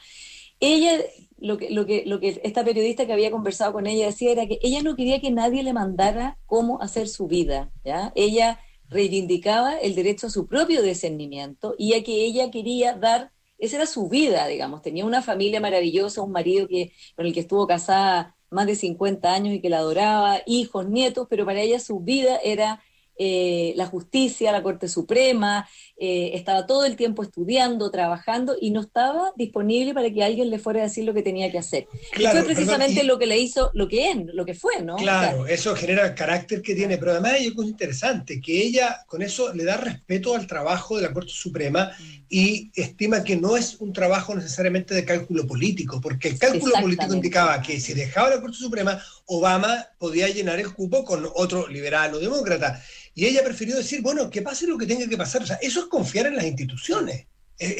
H: Ella, lo que, lo, que, lo que esta periodista que había conversado con ella decía era que ella no quería que nadie le mandara cómo hacer su vida, ¿ya? Ella reivindicaba el derecho a su propio discernimiento y a que ella quería dar, esa era su vida, digamos, tenía una familia maravillosa, un marido que, con el que estuvo casada más de 50 años y que la adoraba, hijos, nietos, pero para ella su vida era eh, la justicia, la Corte Suprema, eh, estaba todo el tiempo estudiando, trabajando y no estaba disponible para que alguien le fuera a decir lo que tenía que hacer. y fue precisamente lo que le hizo, lo que es, lo que fue, ¿no?
A: Claro, eso genera el carácter que tiene, pero además hay algo interesante, que ella con eso le da respeto al trabajo de la Corte Suprema y estima que no es un trabajo necesariamente de cálculo político, porque el cálculo político indicaba que si dejaba la Corte Suprema, Obama podía llenar el cupo con otro liberal o demócrata. Y ella prefirió decir, bueno, que pase lo que tenga que pasar. O sea, eso es confiar en las instituciones.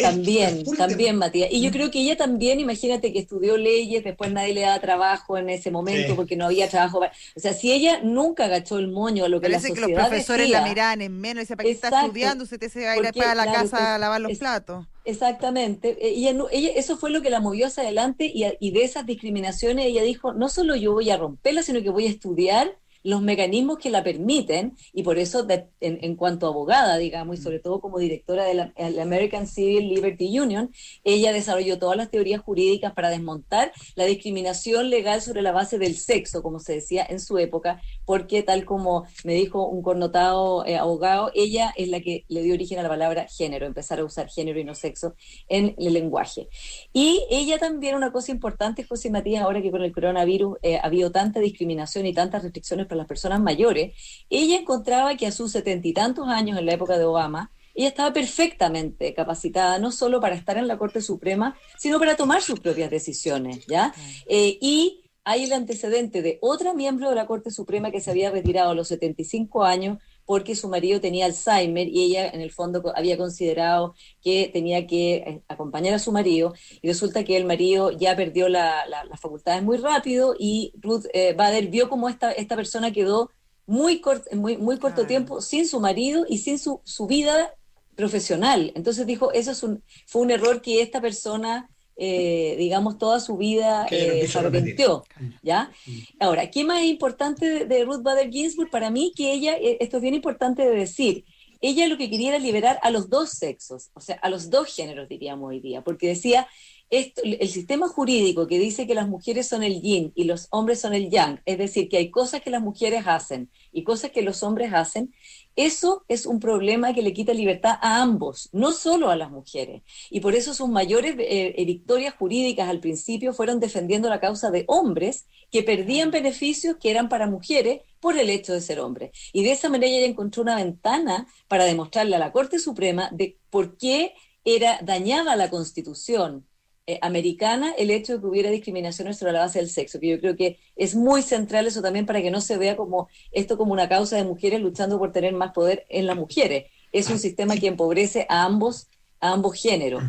H: También, también, Matías. Y yo creo que ella también, imagínate que estudió leyes, después nadie le daba trabajo en ese momento porque no había trabajo. O sea, si ella nunca agachó el moño a lo que Parece la sociedad que los profesores
B: la miraban en menos, dice, ¿para qué está estudiando? Usted se va a ir a la casa a lavar los platos.
H: Exactamente. E, ella, ella, eso fue lo que la movió hacia adelante y, y de esas discriminaciones ella dijo, no solo yo voy a romperlas, sino que voy a estudiar los mecanismos que la permiten, y por eso en, cuanto a abogada, digamos, y sobre todo como directora de la, American Civil Liberty Union, ella desarrolló todas las teorías jurídicas para desmontar la discriminación legal sobre la base del sexo, como se decía en su época, porque tal como me dijo un connotado eh, abogado, ella es la que le dio origen a la palabra género, empezar a usar género y no sexo en el lenguaje. Y ella también, una cosa importante, José Matías, ahora que con el coronavirus eh, ha habido tanta discriminación y tantas restricciones para las personas mayores, ella encontraba que a sus setenta y tantos años en la época de Obama, ella estaba perfectamente capacitada no solo para estar en la Corte Suprema, sino para tomar sus propias decisiones, ¿ya? Eh, y hay el antecedente de otra miembro de la Corte Suprema que se había retirado a los 75 años porque su marido tenía Alzheimer y ella en el fondo había considerado que tenía que eh, acompañar a su marido y resulta que el marido ya perdió las facultades muy rápido y Ruth eh, Bader vio como esta, esta persona quedó muy, muy, muy corto tiempo sin su marido y sin su, su vida profesional. Entonces dijo, eso es un, fue un error que esta persona eh, digamos, toda su vida eh, se arrepintió. ¿ya? Mm. Ahora, ¿qué más es importante de, Ruth Bader Ginsburg? Para mí, que ella, eh, esto es bien importante de decir, ella lo que quería era liberar a los dos sexos, o sea, a los dos géneros, diríamos hoy día, porque decía, esto, el sistema jurídico que dice que las mujeres son el yin y los hombres son el yang, es decir, que hay cosas que las mujeres hacen y cosas que los hombres hacen, eso es un problema que le quita libertad a ambos, no solo a las mujeres. Y por eso sus mayores eh, eh, victorias jurídicas al principio fueron defendiendo la causa de hombres que perdían beneficios que eran para mujeres por el hecho de ser hombres. Y de esa manera ella encontró una ventana para demostrarle a la Corte Suprema de por qué era dañada la Constitución eh, americana el hecho de que hubiera discriminación sobre la base del sexo, que yo creo que es muy central eso también para que no se vea como esto como una causa de mujeres luchando por tener más poder en las mujeres. Es un sistema que empobrece a ambos, a ambos géneros.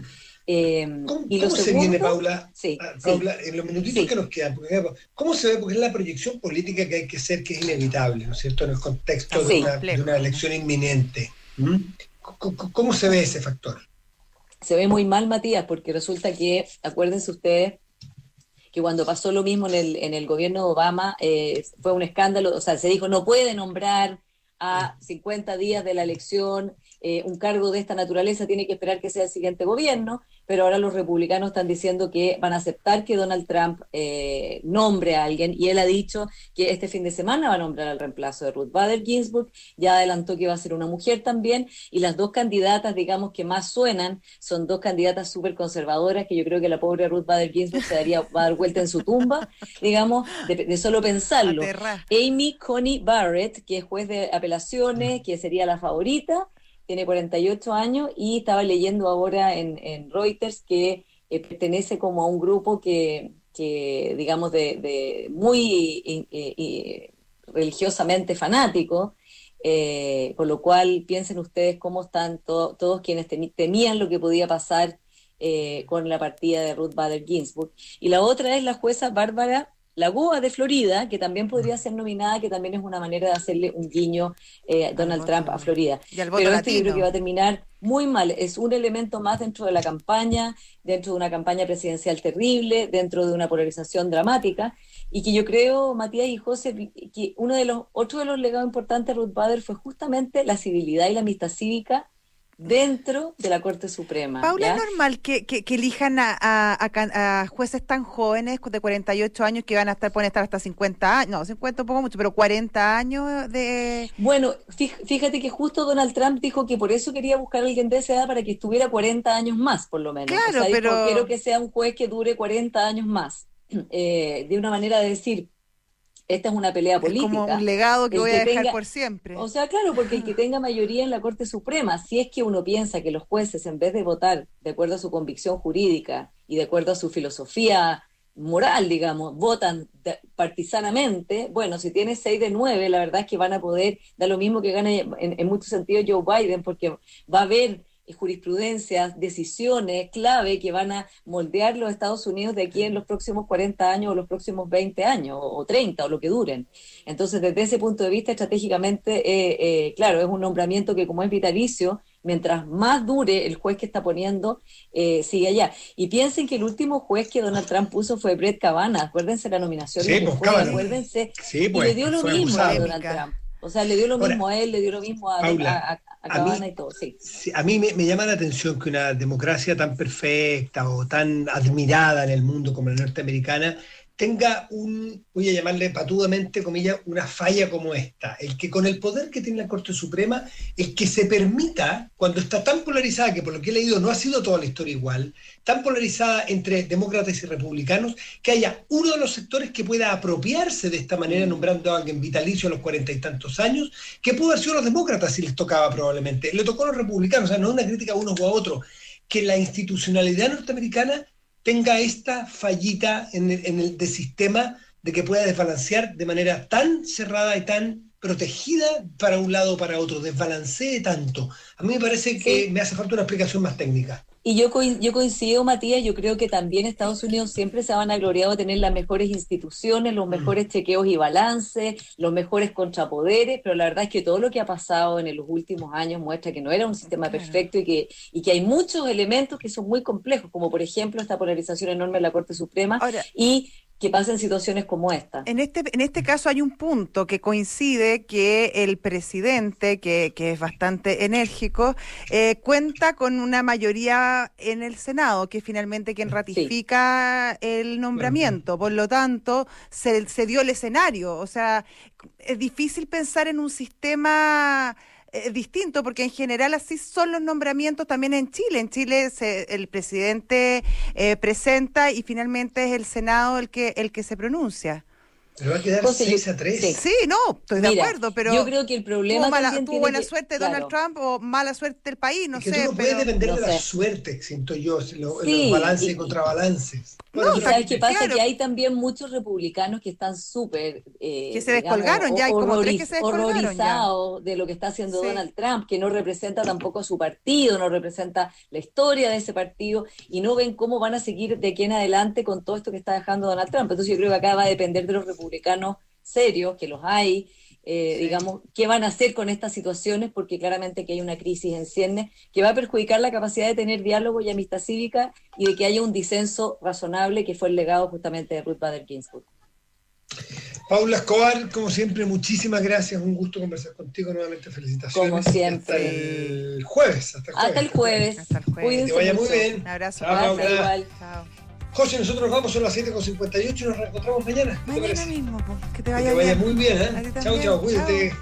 A: Eh, ¿Cómo, y se viene, Paula? Ah, Paula en los minutitos que nos quedan, ¿cómo se ve? Porque es la proyección política que hay que ser, que es inevitable, ¿no es cierto?, en el contexto de, una, elección inminente. ¿Cómo se ve ese factor?
H: Se ve muy mal, Matías, porque resulta que, acuérdense ustedes, que cuando pasó lo mismo en el, en el gobierno de Obama, eh, fue un escándalo, o sea, se dijo, no puede nombrar a 50 días de la elección eh, un cargo de esta naturaleza, tiene que esperar que sea el siguiente gobierno, pero ahora los republicanos están diciendo que van a aceptar que Donald Trump eh, nombre a alguien y él ha dicho que este fin de semana va a nombrar al reemplazo de Ruth Bader Ginsburg, ya adelantó que va a ser una mujer también y las dos candidatas, digamos, que más suenan son dos candidatas súper conservadoras que yo creo que la pobre Ruth Bader Ginsburg se daría, va a dar vuelta en su tumba, digamos, de, solo pensarlo. Amy Coney Barrett, que es juez de apelaciones, que sería la favorita, tiene 48 años y estaba leyendo ahora en, Reuters que eh, pertenece como a un grupo que, digamos, de, muy eh, religiosamente fanático, eh, con lo cual piensen ustedes cómo están todos quienes temían lo que podía pasar con la partida de Ruth Bader Ginsburg. Y la otra es la jueza Bárbara la Goa de Florida, que también podría ser nominada, que también es una manera de hacerle un guiño eh, Donald Trump a Florida. Pero este yo creo que va a terminar muy mal. Es un elemento más dentro de la campaña, dentro de una campaña presidencial terrible, dentro de una polarización dramática. Y que yo creo, Matías y José, que uno de los, otro de los legados importantes de Ruth Bader fue justamente la civilidad y la amistad cívica dentro de la Corte Suprema.
B: Paula, ¿es normal que, que, elijan a, jueces tan jóvenes de 48 años que van a estar, pueden estar hasta 50 años, no, 50 un poco mucho, pero 40 años de...
H: Bueno, fíjate que justo Donald Trump dijo que por eso quería buscar a alguien de esa edad para que estuviera 40 años más, por lo menos.
B: Claro, pero...
H: quiero que sea un juez que dure 40 años más. Eh, de una manera de decir, esta es una pelea política.
B: Es como un legado que voy a dejar por siempre.
H: O sea, claro, porque el que tenga mayoría en la Corte Suprema, si es que uno piensa que los jueces, en vez de votar de acuerdo a su convicción jurídica y de acuerdo a su filosofía moral, digamos, votan partisanamente, bueno, si tiene seis de nueve, la verdad es que van a poder, da lo mismo que gane en, en muchos sentidos Joe Biden, porque va a haber jurisprudencias, decisiones clave que van a moldear los Estados Unidos de aquí en los próximos 40 años o los próximos 20 años o 30 o lo que duren. Entonces, desde ese punto de vista, estratégicamente, eh, eh, claro, es un nombramiento que como es vitalicio, mientras más dure el juez que está poniendo, eh, sigue allá. Y piensen que el último juez que Donald Trump puso fue Brett Kavanaugh, acuérdense la nominación
A: sí, pues,
H: acuérdense, y le
A: pues,
H: dio lo mismo a Donald Trump. O sea, le dio lo mismo a él, le dio lo mismo a, a, a, y todo, sí.
A: A mí me, llama la atención que una democracia tan perfecta o tan admirada en el mundo como la norteamericana tenga un, voy a llamarle patudamente, comillas, una falla como esta. El que con el poder que tiene la Corte Suprema, es que se permita, cuando está tan polarizada, que por lo que he leído no ha sido toda la historia igual, tan polarizada entre demócratas y republicanos, que haya uno de los sectores que pueda apropiarse de esta manera, mm. nombrando a alguien vitalicio a los cuarenta y tantos años, que pudo haber sido los demócratas si les tocaba probablemente. Le tocó a los republicanos, o sea, no es una crítica a uno o a otro, que la institucionalidad norteamericana tenga esta fallita en el, en el de sistema de que pueda desbalancear de manera tan cerrada y tan protegida para un lado o para otro, desbalancee tanto. A mí me parece que me hace falta una explicación más técnica.
H: Y yo, yo coincido, Matías, yo creo que también Estados Unidos siempre se van a gloriar de tener las mejores instituciones, los mm. mejores chequeos y balances, los mejores contrapoderes, pero la verdad es que todo lo que ha pasado en los últimos años muestra que no era un sistema perfecto y que, y que hay muchos elementos que son muy complejos, como por ejemplo esta polarización enorme en la Corte Suprema y que pasen situaciones como esta.
B: En este, en este caso hay un punto que coincide que el presidente, que, que es bastante enérgico, eh, cuenta con una mayoría en el Senado, que es finalmente quien ratifica el nombramiento. Por lo tanto, se, se dio el escenario. O sea, es difícil pensar en un sistema eh, distinto, porque en general así son los nombramientos también en Chile. En Chile el presidente eh, presenta y finalmente es el Senado el que, el que se pronuncia.
A: Pero va a quedar 6 a 3.
B: Sí. no, estoy de acuerdo, pero.
H: Yo creo que el problema.
B: Tuvo, mala, tuvo buena suerte Donald Trump o mala suerte el país, no sé.
A: no puede depender de la suerte, siento yo, los balances y, contrabalances.
H: No, ¿sabes qué pasa? Que hay también muchos republicanos que están súper.
B: Eh, que se descolgaron ya, hay como tres que se
H: horrorizados de lo que está haciendo Donald Trump, que no representa tampoco a su partido, no representa la historia de ese partido y no ven cómo van a seguir de aquí en adelante con todo esto que está dejando Donald Trump. Entonces yo creo que acá va a depender de los republicanos serios, que los hay, eh, digamos, qué van a hacer con estas situaciones, porque claramente que hay una crisis en cierne que va a perjudicar la capacidad de tener diálogo y amistad cívica y de que haya un disenso razonable, que fue el legado justamente de Ruth Bader Ginsburg.
A: Paula Escobar, como siempre, muchísimas gracias. Un gusto conversar contigo nuevamente. Felicitaciones.
H: Como siempre.
A: Hasta el jueves.
H: Hasta el jueves.
B: Hasta el jueves.
A: Que vaya muy bien.
B: Un abrazo.
A: Chao, igual. Chao. José, nosotros vamos, son las 7.58 y nos reencontramos mañana.
B: Mañana mismo, pues,
A: que te vaya, muy bien. ¿eh? Chao, chao, cuídate.